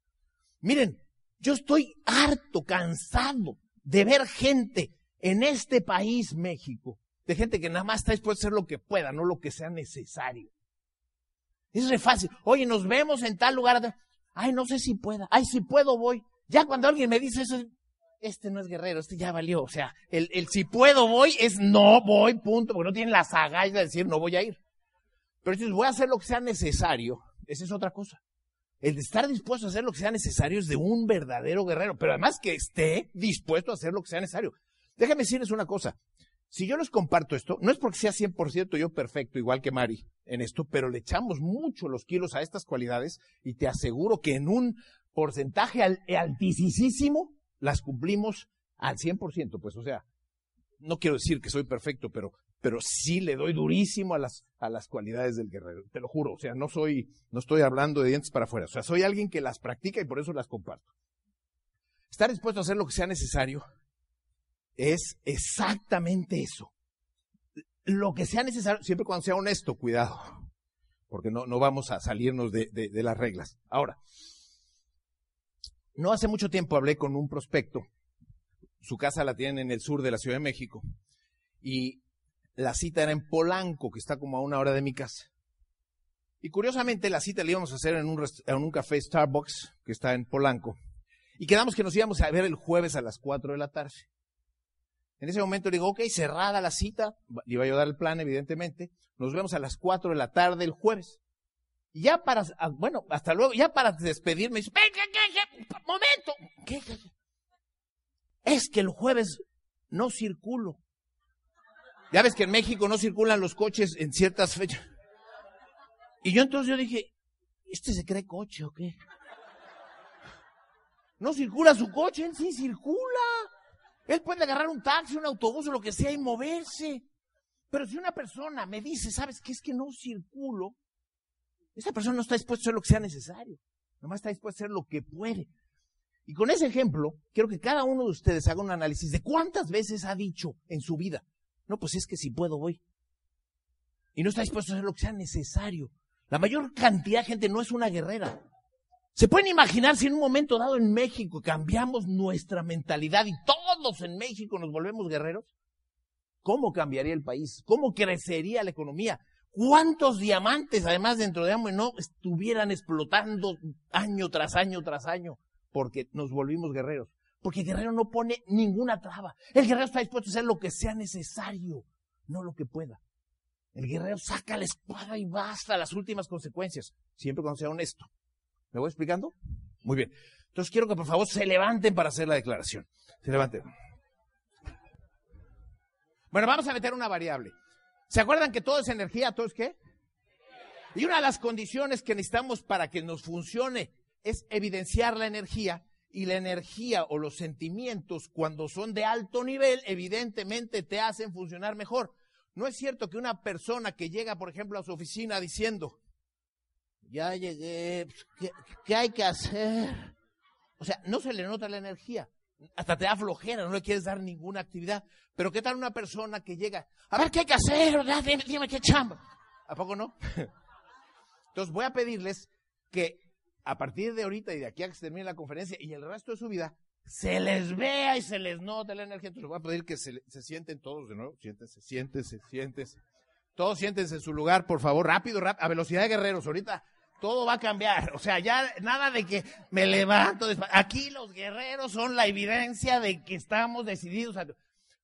Miren, yo estoy harto, cansado de ver gente en este país, México, de gente que nada más está dispuesta a hacer lo que pueda, no lo que sea necesario. Es re fácil. Oye, nos vemos en tal lugar. Ay, no sé si pueda. Ay, si puedo, voy. Ya cuando alguien me dice eso, este no es guerrero, este ya valió. O sea, el, el si puedo, voy es no voy, punto, porque no tienen las agallas de decir no voy a ir. Pero si voy a hacer lo que sea necesario, esa es otra cosa. El de estar dispuesto a hacer lo que sea necesario es de un verdadero guerrero, pero además que esté dispuesto a hacer lo que sea necesario. Déjame decirles una cosa. Si yo les comparto esto, no es porque sea 100% yo perfecto, igual que Mari, en esto, pero le echamos mucho los kilos a estas cualidades y te aseguro que en un porcentaje altísimo las cumplimos al 100%. Pues, o sea, no quiero decir que soy perfecto, pero pero sí le doy durísimo a las, a las cualidades del guerrero, te lo juro, o sea, no soy, no estoy hablando de dientes para afuera, o sea, soy alguien que las practica y por eso las comparto. Estar dispuesto a hacer lo que sea necesario es exactamente eso. Lo que sea necesario, siempre cuando sea honesto, cuidado, porque no, no vamos a salirnos de, de las reglas. Ahora, No hace mucho tiempo hablé con un prospecto. Su casa la tienen en el sur de la Ciudad de México. Y la cita era en Polanco, que está como a una hora de mi casa. Y curiosamente la cita la íbamos a hacer en un, en un café Starbucks, que está en Polanco. Y quedamos que nos íbamos a ver el jueves a las 4 de la tarde. En ese momento le digo, ok, cerrada la cita, le iba a dar el plan, evidentemente. Nos vemos a las 4 de la tarde el jueves. Y ya para, ah, bueno, hasta luego, ya para despedirme, dice, ¿qué, qué, qué, momento. ¿Qué, qué? Es que el jueves no circulo. Ya ves que en México no circulan los coches en ciertas fechas. Y yo entonces yo dije, ¿este se cree coche o qué? No circula su coche, él sí circula. Él puede agarrar un taxi, un autobús o lo que sea y moverse. Pero si una persona me dice, ¿sabes qué es que no circulo? Esa persona no está dispuesta a hacer lo que sea necesario. Nomás está dispuesta a hacer lo que puede. Y con ese ejemplo, quiero que cada uno de ustedes haga un análisis de cuántas veces ha dicho en su vida, no, pues es que si puedo voy. Y no está dispuesto a hacer lo que sea necesario. La mayor cantidad de gente no es una guerrera. ¿Se pueden imaginar si en un momento dado en México cambiamos nuestra mentalidad y todos en México nos volvemos guerreros? ¿Cómo cambiaría el país? ¿Cómo crecería la economía? ¿Cuántos diamantes, además, dentro de AMO no estuvieran explotando año tras año tras año? Porque nos volvimos guerreros. Porque el guerrero no pone ninguna traba. El guerrero está dispuesto a hacer lo que sea necesario, no lo que pueda. El guerrero saca la espada y basta las últimas consecuencias, siempre cuando sea honesto. ¿Me voy explicando? Muy bien. Entonces quiero que por favor se levanten para hacer la declaración. Se levanten. Bueno, vamos a meter una variable. ¿Se acuerdan que todo es energía? ¿Todo es qué? Y una de las condiciones que necesitamos para que nos funcione es evidenciar la energía. Y la energía o los sentimientos, cuando son de alto nivel, evidentemente te hacen funcionar mejor. No es cierto que una persona que llega, por ejemplo, a su oficina diciendo, ya llegué, ¿qué, hay que hacer? O sea, no se le nota la energía. Hasta te da flojera, no le quieres dar ninguna actividad. Pero ¿qué tal una persona que llega? A ver, ¿qué hay que hacer? Dime, dime qué chamba. ¿A poco no? (laughs) Entonces voy a pedirles que a partir de ahorita y de aquí a que se termine la conferencia y el resto de su vida, se les vea y se les note la energía. Entonces voy a pedir que se, sienten todos de nuevo. Siéntense, siéntense, siéntense. Todos siéntense en su lugar, por favor, rápido, rápido, a velocidad de guerreros. Ahorita todo va a cambiar. O sea, ya nada de que me levanto. Aquí los guerreros son la evidencia de que estamos decididos.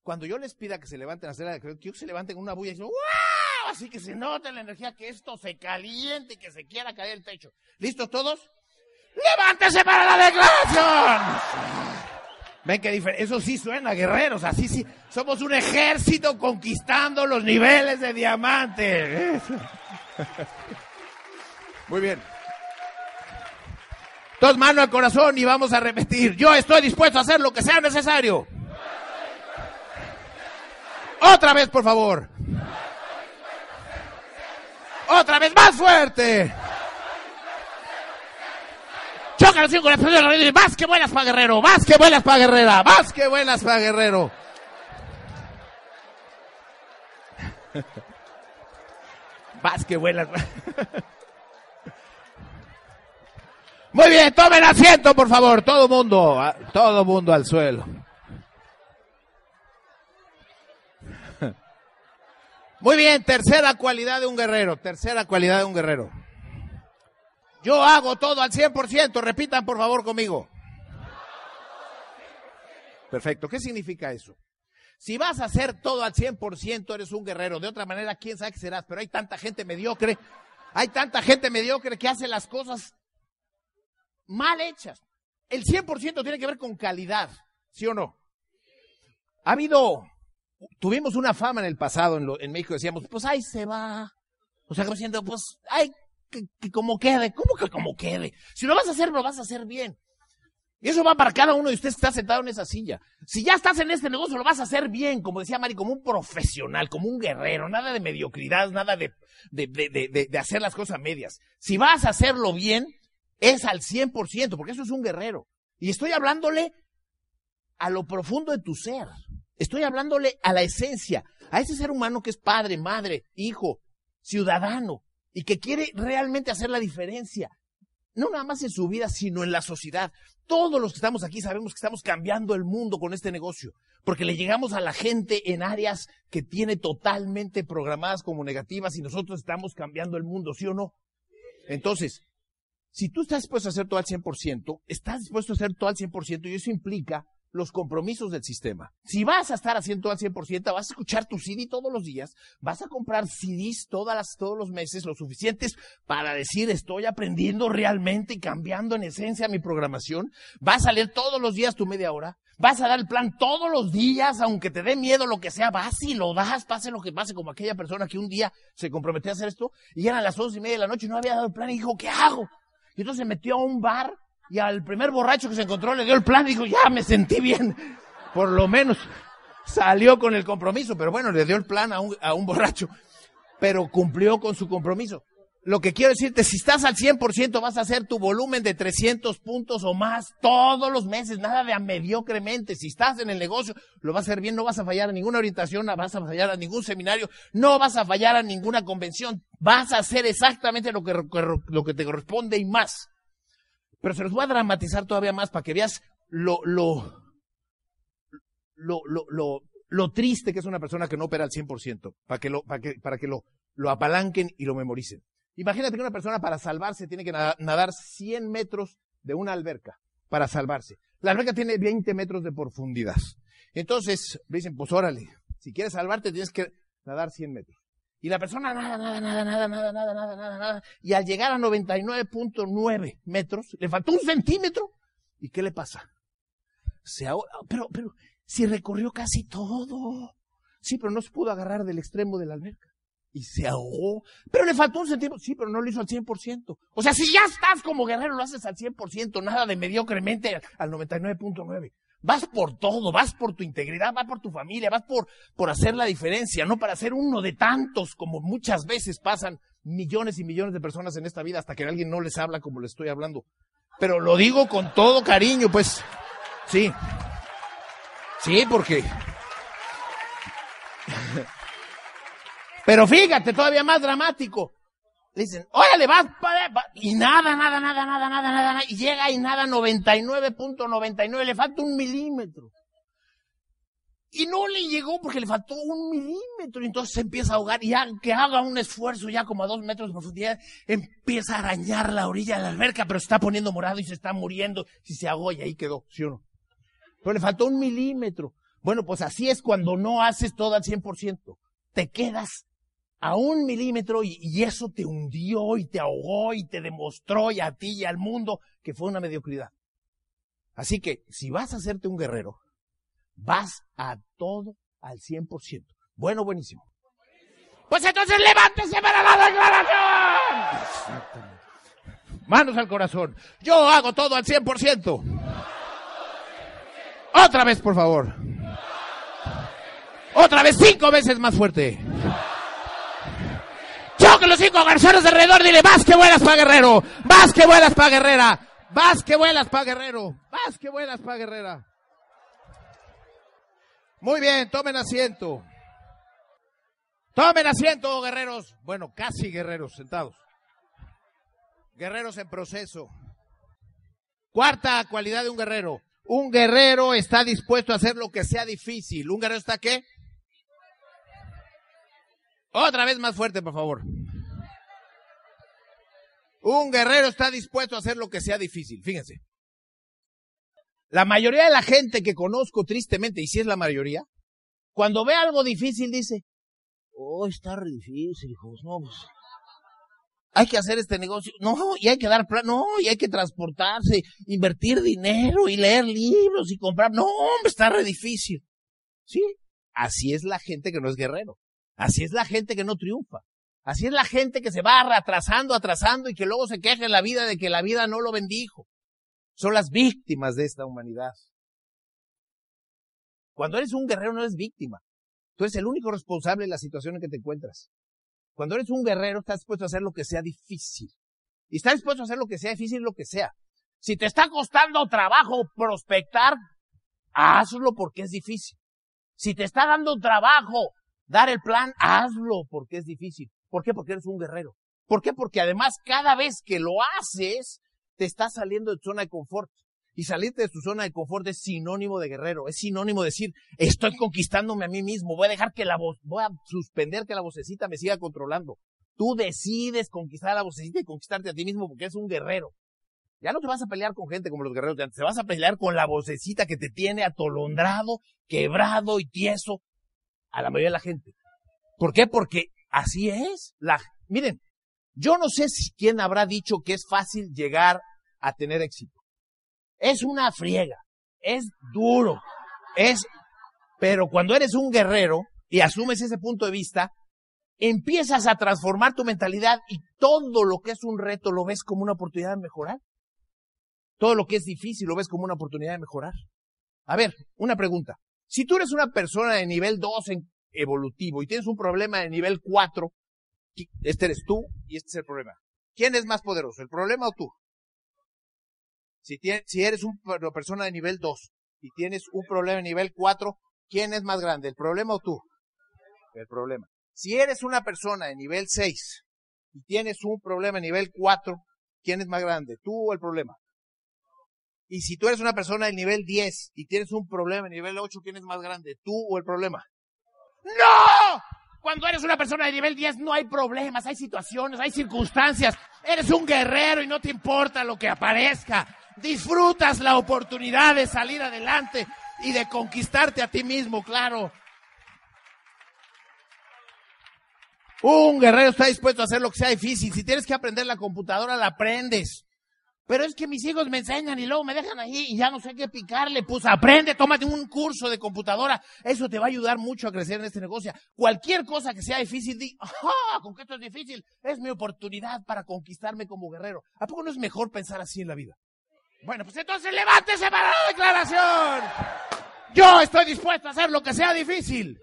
Cuando yo les pida que se levanten a hacer la quiero que se levanten una bulla y dicen, ¡wow! Así que se note la energía, que esto se caliente y que se quiera caer el techo. ¿Listos todos? ¡Levántese para la declaración! Ven que diferente. Eso sí suena, guerreros. Así sí. Somos un ejército conquistando los niveles de diamante. Muy bien. Dos manos al corazón y vamos a repetir. Yo estoy dispuesto a hacer lo que sea necesario. Otra vez, por favor. Otra vez, más fuerte. Choca los con la Más que buenas para Guerrero. Más que buenas para Guerrera. Más que buenas para Guerrero. (laughs) Más que buenas. (laughs) Muy bien, tomen asiento, por favor. Todo mundo, todo mundo al suelo. Muy bien, tercera cualidad de un guerrero. Tercera cualidad de un guerrero. Yo hago todo al 100%. Repitan por favor conmigo. Perfecto. ¿Qué significa eso? Si vas a hacer todo al 100%, eres un guerrero. De otra manera, quién sabe qué serás. Pero hay tanta gente mediocre. Hay tanta gente mediocre que hace las cosas mal hechas. El 100% tiene que ver con calidad. ¿Sí o no? Ha habido, tuvimos una fama en el pasado en, en México. Decíamos, pues ahí se va. O sea, como diciendo, pues, ay, que, como quede. ¿Cómo que como quede? Si lo vas a hacer, lo vas a hacer bien. Y eso va para cada uno de ustedes que está sentado en esa silla. Si ya estás en este negocio, lo vas a hacer bien, como decía Mari, como un profesional, como un guerrero, nada de mediocridad, nada de, de, de, de hacer las cosas medias. Si vas a hacerlo bien, es al 100%, porque eso es un guerrero. Y estoy hablándole a lo profundo de tu ser. Estoy hablándole a la esencia, a ese ser humano que es padre, madre, hijo, ciudadano, y que quiere realmente hacer la diferencia. no nada más en su vida, sino en la sociedad. Todos los que estamos aquí sabemos que estamos cambiando el mundo con este negocio, porque le llegamos a la gente en áreas que tiene totalmente programadas como negativas y nosotros estamos cambiando el mundo, ¿sí o no? Entonces, si tú estás dispuesto a hacer todo al 100%, estás dispuesto a hacer todo al 100% y eso implica los compromisos del sistema. Si vas a estar haciendo al 100%, vas a escuchar tu CD todos los días, vas a comprar CDs todas las, todos los meses, lo suficientes para decir estoy aprendiendo realmente y cambiando en esencia mi programación, vas a leer todos los días tu media hora, vas a dar el plan todos los días, aunque te dé miedo lo que sea, vas y lo das, pase lo que pase, como aquella persona que un día se comprometió a hacer esto y eran las once y media de la noche y no había dado el plan y dijo, ¿qué hago? Y entonces se metió a un bar y al primer borracho que se encontró le dio el plan y dijo, ya me sentí bien. Por lo menos salió con el compromiso, pero bueno, le dio el plan a un, a un borracho, pero cumplió con su compromiso. Lo que quiero decirte, si estás al 100% vas a hacer tu volumen de 300 puntos o más todos los meses, nada de mediocremente. Si estás en el negocio, lo vas a hacer bien, no vas a fallar a ninguna orientación, no vas a fallar a ningún seminario, no vas a fallar a ninguna convención, vas a hacer exactamente lo que, lo que te corresponde y más. Pero se los voy a dramatizar todavía más para que veas lo, lo, lo, lo, lo, triste que es una persona que no opera al 100%, para que lo, para que, para que lo, lo apalanquen y lo memoricen. Imagínate que una persona para salvarse tiene que nadar 100 metros de una alberca para salvarse. La alberca tiene 20 metros de profundidad. Entonces, dicen, pues órale, si quieres salvarte tienes que nadar 100 metros. Y la persona nada, nada, nada, nada, nada, nada, nada, nada, nada. Y al llegar a 99.9 metros, le faltó un centímetro. ¿Y qué le pasa? Se ahoga. Pero, pero, si recorrió casi todo. Sí, pero no se pudo agarrar del extremo de la alberca. Y se ahogó. Pero le faltó un centímetro. Sí, pero no lo hizo al 100%. O sea, si ya estás como guerrero, lo haces al 100%, nada de mediocremente al 99.9. Vas por todo, vas por tu integridad, vas por tu familia, vas por, por hacer la diferencia, no para ser uno de tantos como muchas veces pasan millones y millones de personas en esta vida hasta que alguien no les habla como le estoy hablando. Pero lo digo con todo cariño, pues, sí. Sí, porque... (laughs) Pero fíjate, todavía más dramático. Le dicen, órale, vas, va, y nada, nada, nada, nada, nada, nada, y llega y nada 99.99, le falta un milímetro. Y no le llegó porque le faltó un milímetro, y entonces se empieza a ahogar, y aunque haga un esfuerzo ya como a dos metros de profundidad, empieza a arañar la orilla de la alberca, pero se está poniendo morado y se está muriendo, si se ahogó y ahí quedó, ¿sí o no? Pero le faltó un milímetro. Bueno, pues así es cuando no haces todo al 100%. Te quedas a un milímetro y, eso te hundió y te ahogó y te demostró y a ti y al mundo que fue una mediocridad. Así que si vas a hacerte un guerrero, vas a todo al 100%. Bueno, buenísimo. Pues entonces levántese para la declaración. Manos al corazón. Yo hago todo al 100%. Otra vez, por favor. Otra vez, cinco veces más fuerte que los cinco garzones de alrededor, dile, vas que vuelas pa' guerrero, vas que vuelas pa' guerrera, vas que vuelas pa' guerrero, vas que vuelas pa' guerrera. Muy bien, tomen asiento. Tomen asiento, guerreros. Bueno, casi guerreros, sentados. Guerreros en proceso. Cuarta cualidad de un guerrero. Un guerrero está dispuesto a hacer lo que sea difícil. ¿Un guerrero está qué? Otra vez más fuerte, por favor. Un guerrero está dispuesto a hacer lo que sea difícil. Fíjense. La mayoría de la gente que conozco tristemente, y si es la mayoría, cuando ve algo difícil dice, oh, está re difícil, hijos, no, pues, hay que hacer este negocio, no, y hay que dar plan, no, y hay que transportarse, invertir dinero y leer libros y comprar, no, hombre, está re difícil. Sí, así es la gente que no es guerrero, así es la gente que no triunfa. Así es la gente que se va atrasando, atrasando y que luego se queja en la vida de que la vida no lo bendijo. Son las víctimas de esta humanidad. Cuando eres un guerrero no eres víctima. Tú eres el único responsable de la situación en que te encuentras. Cuando eres un guerrero estás dispuesto a hacer lo que sea difícil. Y estás dispuesto a hacer lo que sea difícil, lo que sea. Si te está costando trabajo prospectar, hazlo porque es difícil. Si te está dando trabajo dar el plan, hazlo porque es difícil. ¿Por qué? Porque eres un guerrero. ¿Por qué? Porque además cada vez que lo haces, te estás saliendo de tu zona de confort. Y salirte de tu zona de confort es sinónimo de guerrero, es sinónimo de decir, estoy conquistándome a mí mismo, voy a dejar que la voz, voy a suspender que la vocecita me siga controlando. Tú decides conquistar a la vocecita y conquistarte a ti mismo porque eres un guerrero. Ya no te vas a pelear con gente como los guerreros de antes, te vas a pelear con la vocecita que te tiene atolondrado, quebrado y tieso a la mayoría de la gente. ¿Por qué? Porque así es. La, miren, yo no sé si quién habrá dicho que es fácil llegar a tener éxito. Es una friega, es duro, es, pero cuando eres un guerrero y asumes ese punto de vista, empiezas a transformar tu mentalidad y todo lo que es un reto lo ves como una oportunidad de mejorar. Todo lo que es difícil lo ves como una oportunidad de mejorar. A ver, una pregunta. Si tú eres una persona de nivel 2 en evolutivo y tienes un problema de nivel 4, este eres tú y este es el problema. ¿Quién es más poderoso, el problema o tú? Si, si eres una persona de nivel 2 y tienes un problema de nivel 4, ¿quién es más grande, el problema o tú? El problema. Si eres una persona de nivel 6 y tienes un problema de nivel 4, ¿quién es más grande, tú o el problema? Y si tú eres una persona de nivel 10 y tienes un problema de nivel 8, ¿quién es más grande, tú o el problema? ¡No! Cuando eres una persona de nivel 10 no hay problemas, hay situaciones, hay circunstancias. Eres un guerrero y no te importa lo que aparezca. Disfrutas la oportunidad de salir adelante y de conquistarte a ti mismo, claro. Un guerrero está dispuesto a hacer lo que sea difícil. Si tienes que aprender la computadora, la aprendes. Pero es que mis hijos me enseñan y luego me dejan ahí y ya no sé qué picarle. Pues aprende, tómate un curso de computadora. Eso te va a ayudar mucho a crecer en este negocio. Cualquier cosa que sea difícil, di, ¡ah! ¿Con qué esto es difícil? Es mi oportunidad para conquistarme como guerrero. ¿A poco no es mejor pensar así en la vida? Bueno, pues entonces levántese para la declaración. Yo estoy dispuesto a hacer lo que sea difícil.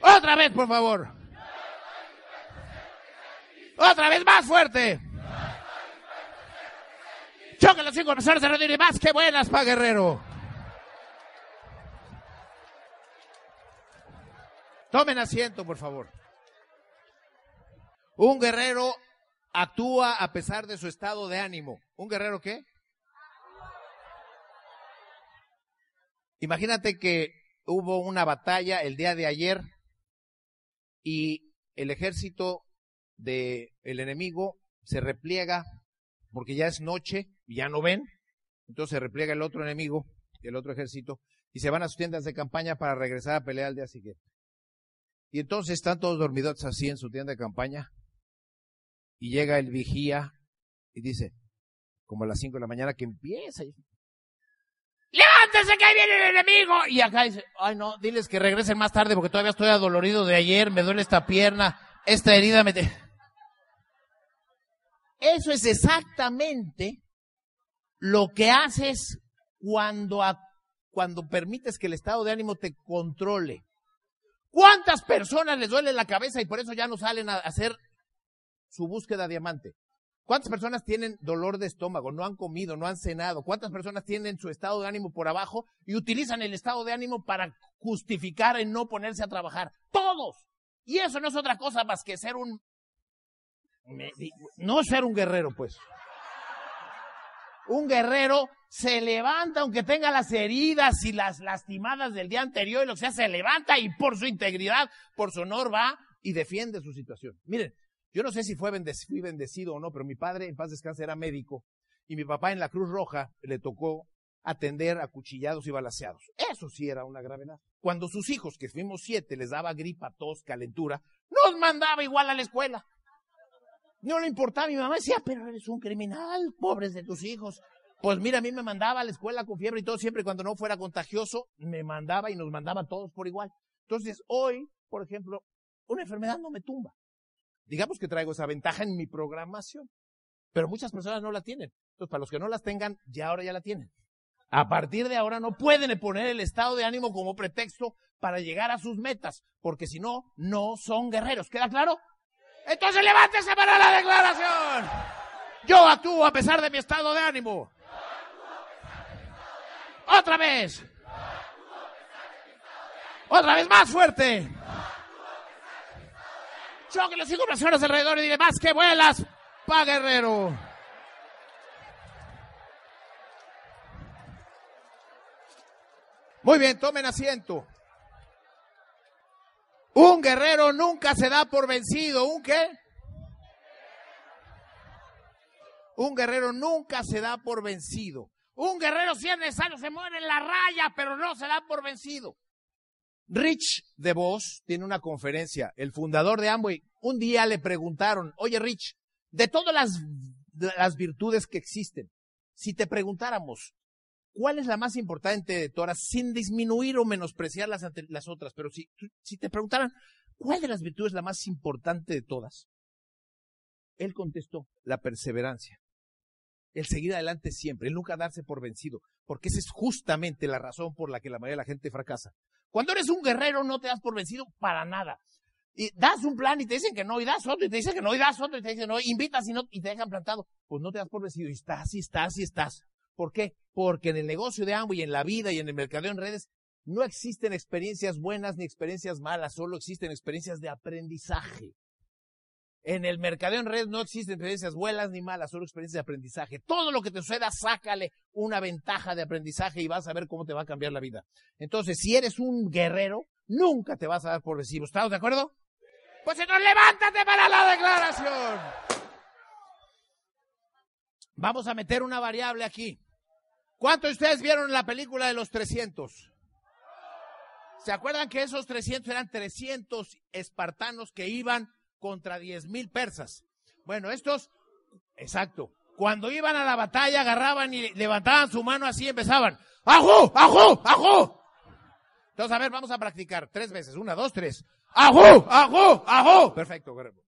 Otra vez, por favor. Otra vez más fuerte. Choque los cinco personas de radio y más que buenas pa' Guerrero. Tomen asiento, por favor. Un guerrero actúa a pesar de su estado de ánimo. ¿Un guerrero qué? Imagínate que hubo una batalla el día de ayer y el ejército del el enemigo se repliega porque ya es noche ya no ven. Entonces se repliega el otro enemigo, el otro ejército, y se van a sus tiendas de campaña para regresar a pelear al día siguiente. Y entonces están todos dormidos así en su tienda de campaña, y llega el vigía y dice, como a las 5 de la mañana que empieza, y, ¡Levántese que ahí viene el enemigo! Y acá dice, ay no, diles que regresen más tarde porque todavía estoy adolorido de ayer, me duele esta pierna, esta herida me... Eso es exactamente lo que haces cuando, cuando permites que el estado de ánimo te controle. ¿Cuántas personas les duele la cabeza y por eso ya no salen a hacer su búsqueda diamante? ¿Cuántas personas tienen dolor de estómago, no han comido, no han cenado? ¿Cuántas personas tienen su estado de ánimo por abajo y utilizan el estado de ánimo para justificar en no ponerse a trabajar? Todos. Y eso no es otra cosa más que ser un no ser un guerrero, pues. Un guerrero se levanta aunque tenga las heridas y las lastimadas del día anterior y lo que sea, se levanta y por su integridad, por su honor va y defiende su situación. Miren, yo no sé si fue bendecido, fui bendecido o no, pero mi padre en paz descanse era médico y mi papá en la Cruz Roja le tocó atender a cuchillados y balaseados. Eso sí era una gravedad. Cuando sus hijos, que fuimos siete, les daba gripa, tos, calentura, nos mandaba igual a la escuela. No le importaba, mi mamá decía, pero eres un criminal, pobres de tus hijos. Pues mira, a mí me mandaba a la escuela con fiebre y todo, siempre cuando no fuera contagioso, me mandaba y nos mandaba todos por igual. Entonces, hoy, por ejemplo, una enfermedad no me tumba. Digamos que traigo esa ventaja en mi programación, pero muchas personas no la tienen. Entonces, para los que no las tengan, ya ahora ya la tienen. A partir de ahora no pueden poner el estado de ánimo como pretexto para llegar a sus metas, porque si no, no son guerreros. ¿Queda claro? Entonces levántese para la declaración. Yo actúo a pesar de mi estado de ánimo. Otra vez. Otra vez más fuerte. Choque los cinco personas alrededor y dile más que vuelas pa guerrero. Muy bien, tomen asiento. Un guerrero nunca se da por vencido. ¿Un qué? Un guerrero nunca se da por vencido. Un guerrero si es necesario se muere en la raya, pero no se da por vencido. Rich DeVos tiene una conferencia, el fundador de Amway. Un día le preguntaron, oye Rich, de todas las, las virtudes que existen, si te preguntáramos, ¿cuál es la más importante de todas, sin disminuir o menospreciar las, otras? Pero si, si te preguntaran, ¿cuál de las virtudes es la más importante de todas? Él contestó, la perseverancia. El seguir adelante siempre, el nunca darse por vencido, porque esa es justamente la razón por la que la mayoría de la gente fracasa. Cuando eres un guerrero no te das por vencido para nada. Y das un plan y te dicen que no, y das otro y te dicen que no, y das otro y te dicen no, invitas y no, y te dejan plantado. Pues no te das por vencido, y estás, y estás, y estás. ¿Por qué? Porque en el negocio de ambos y en la vida y en el mercadeo en redes no existen experiencias buenas ni experiencias malas, solo existen experiencias de aprendizaje. En el mercadeo en redes no existen experiencias buenas ni malas, solo experiencias de aprendizaje. Todo lo que te suceda, sácale una ventaja de aprendizaje y vas a ver cómo te va a cambiar la vida. Entonces, si eres un guerrero, nunca te vas a dar por vencido. ¿Estamos de acuerdo? Pues entonces levántate para la declaración. Vamos a meter una variable aquí. ¿Cuántos de ustedes vieron la película de los 300? ¿Se acuerdan que esos 300 eran 300 espartanos que iban contra 10 mil persas? Bueno, estos, exacto, cuando iban a la batalla agarraban y levantaban su mano así y empezaban, ¡ajú, ajú, ajú! Entonces, a ver, vamos a practicar tres veces, una, dos, tres. ¡Ajú, ajú, ajú! Perfecto, guerrero.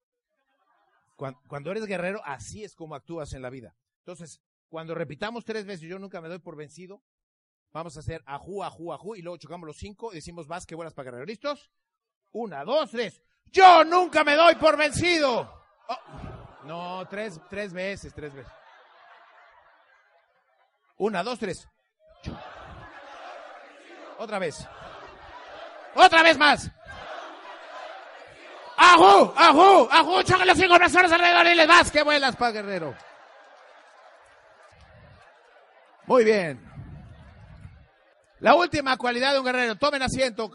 Cuando eres guerrero, así es como actúas en la vida. Entonces, cuando repitamos tres veces, yo nunca me doy por vencido, vamos a hacer ajú, ajú, ajú, y luego chocamos los cinco y decimos vas, que buenas para guerrero. ¿Listos? Una, dos, tres. Yo nunca me doy por vencido. Oh, no, tres, tres veces, tres veces. Una, dos, tres. Otra vez. Otra vez más. ¡Ajú! ¡Ajú! ¡Ajú! ¡Chócale los cinco brazos alrededor y les vas! ¡Qué vuelas pa' guerrero! Muy bien. La última cualidad de un guerrero. Tomen asiento,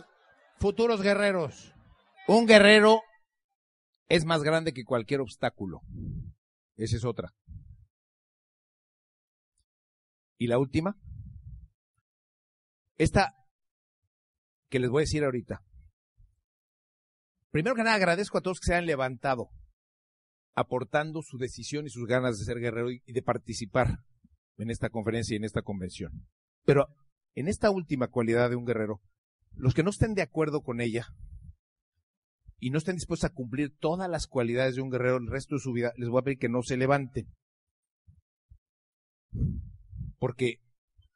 futuros guerreros. Un guerrero es más grande que cualquier obstáculo. Esa es otra. Y la última. Esta que les voy a decir ahorita. Primero que nada agradezco a todos que se han levantado, aportando su decisión y sus ganas de ser guerrero y de participar en esta conferencia y en esta convención. Pero en esta última cualidad de un guerrero, los que no estén de acuerdo con ella y no estén dispuestos a cumplir todas las cualidades de un guerrero el resto de su vida, les voy a pedir que no se levanten. Porque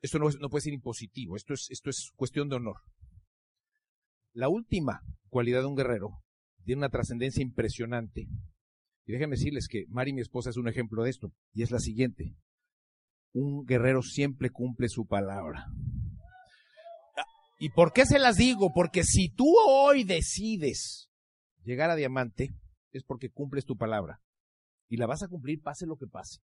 esto no, no puede ser impositivo, esto es, esto es cuestión de honor. La última cualidad de un guerrero tiene una trascendencia impresionante. Y déjenme decirles que Mari, mi esposa, es un ejemplo de esto. Y es la siguiente un guerrero siempre cumple su palabra. ¿Y por qué se las digo? Porque si tú hoy decides llegar a diamante, es porque cumples tu palabra. Y la vas a cumplir pase lo que pase.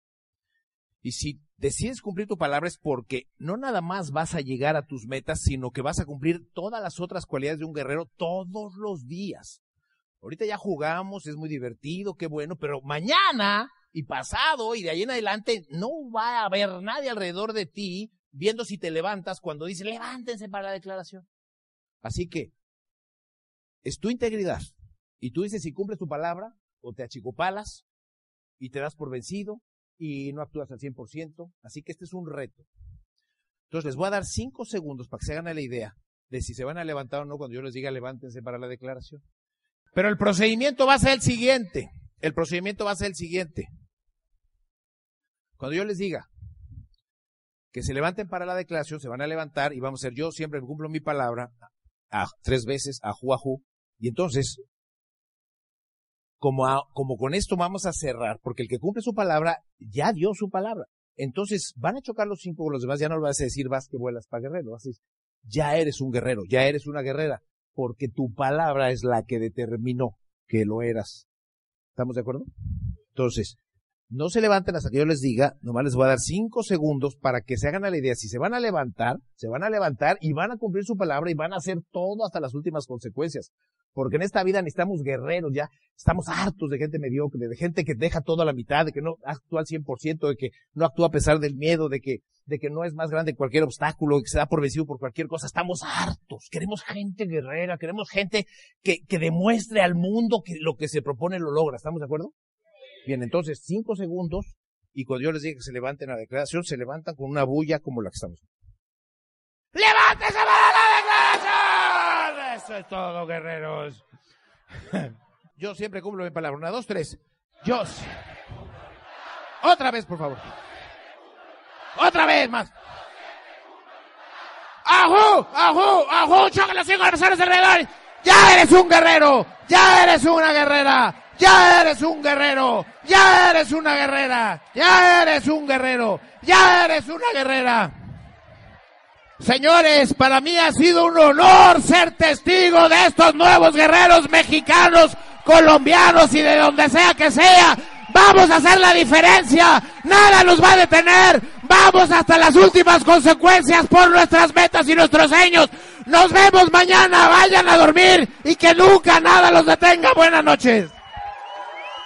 Y si decides cumplir tu palabra es porque no nada más vas a llegar a tus metas, sino que vas a cumplir todas las otras cualidades de un guerrero todos los días. Ahorita ya jugamos, es muy divertido, qué bueno, pero mañana y pasado y de ahí en adelante no va a haber nadie alrededor de ti viendo si te levantas cuando dice levántense para la declaración. Así que es tu integridad y tú dices si cumples tu palabra o te achicopalas y te das por vencido y no actúas al 100%. Así que este es un reto. Entonces les voy a dar cinco segundos para que se hagan la idea de si se van a levantar o no cuando yo les diga levántense para la declaración. Pero el procedimiento va a ser el siguiente. El procedimiento va a ser el siguiente. Cuando yo les diga que se levanten para la declaración, se van a levantar y vamos a ser yo siempre cumplo mi palabra tres veces, a ju, a ju. Y entonces, como, con esto vamos a cerrar, porque el que cumple su palabra ya dio su palabra. Entonces van a chocar los cinco con los demás, ya no lo vas a decir vas que vuelas para guerrero, ya eres un guerrero, ya eres una guerrera, porque tu palabra es la que determinó que lo eras. ¿Estamos de acuerdo? Entonces, no se levanten hasta que yo les diga, nomás les voy a dar cinco segundos para que se hagan a la idea. Si se van a levantar, se van a levantar y van a cumplir su palabra y van a hacer todo hasta las últimas consecuencias. Porque en esta vida necesitamos guerreros ya, estamos hartos de gente mediocre, de gente que deja todo a la mitad, de que no actúa al 100%, de que no actúa a pesar del miedo, de que, de que no es más grande cualquier obstáculo, de que se da por vencido por cualquier cosa. Estamos hartos. Queremos gente guerrera, queremos gente que, que demuestre al mundo que lo que se propone lo logra. ¿Estamos de acuerdo? Bien, entonces, cinco segundos, y cuando yo les diga que se levanten a la declaración, se levantan con una bulla como la que estamos. ¡Levántese para la declaración! Eso es todo, guerreros. (laughs) Yo siempre cumplo mi palabra. Una, dos, tres. Yo. Otra vez, por favor. Otra vez más. ¡Ajú! ¡Ajú! ¡Ajú! ¡Choca los cinco adversarios alrededor! ¡Ya eres un guerrero! ¡Ya eres una guerrera! Ya eres un guerrero, ya eres una guerrera, ya eres un guerrero, ya eres una guerrera. Señores, para mí ha sido un honor ser testigo de estos nuevos guerreros mexicanos, colombianos y de donde sea que sea. Vamos a hacer la diferencia. Nada nos va a detener. Vamos hasta las últimas consecuencias por nuestras metas y nuestros sueños. Nos vemos mañana. Vayan a dormir y que nunca nada los detenga. Buenas noches.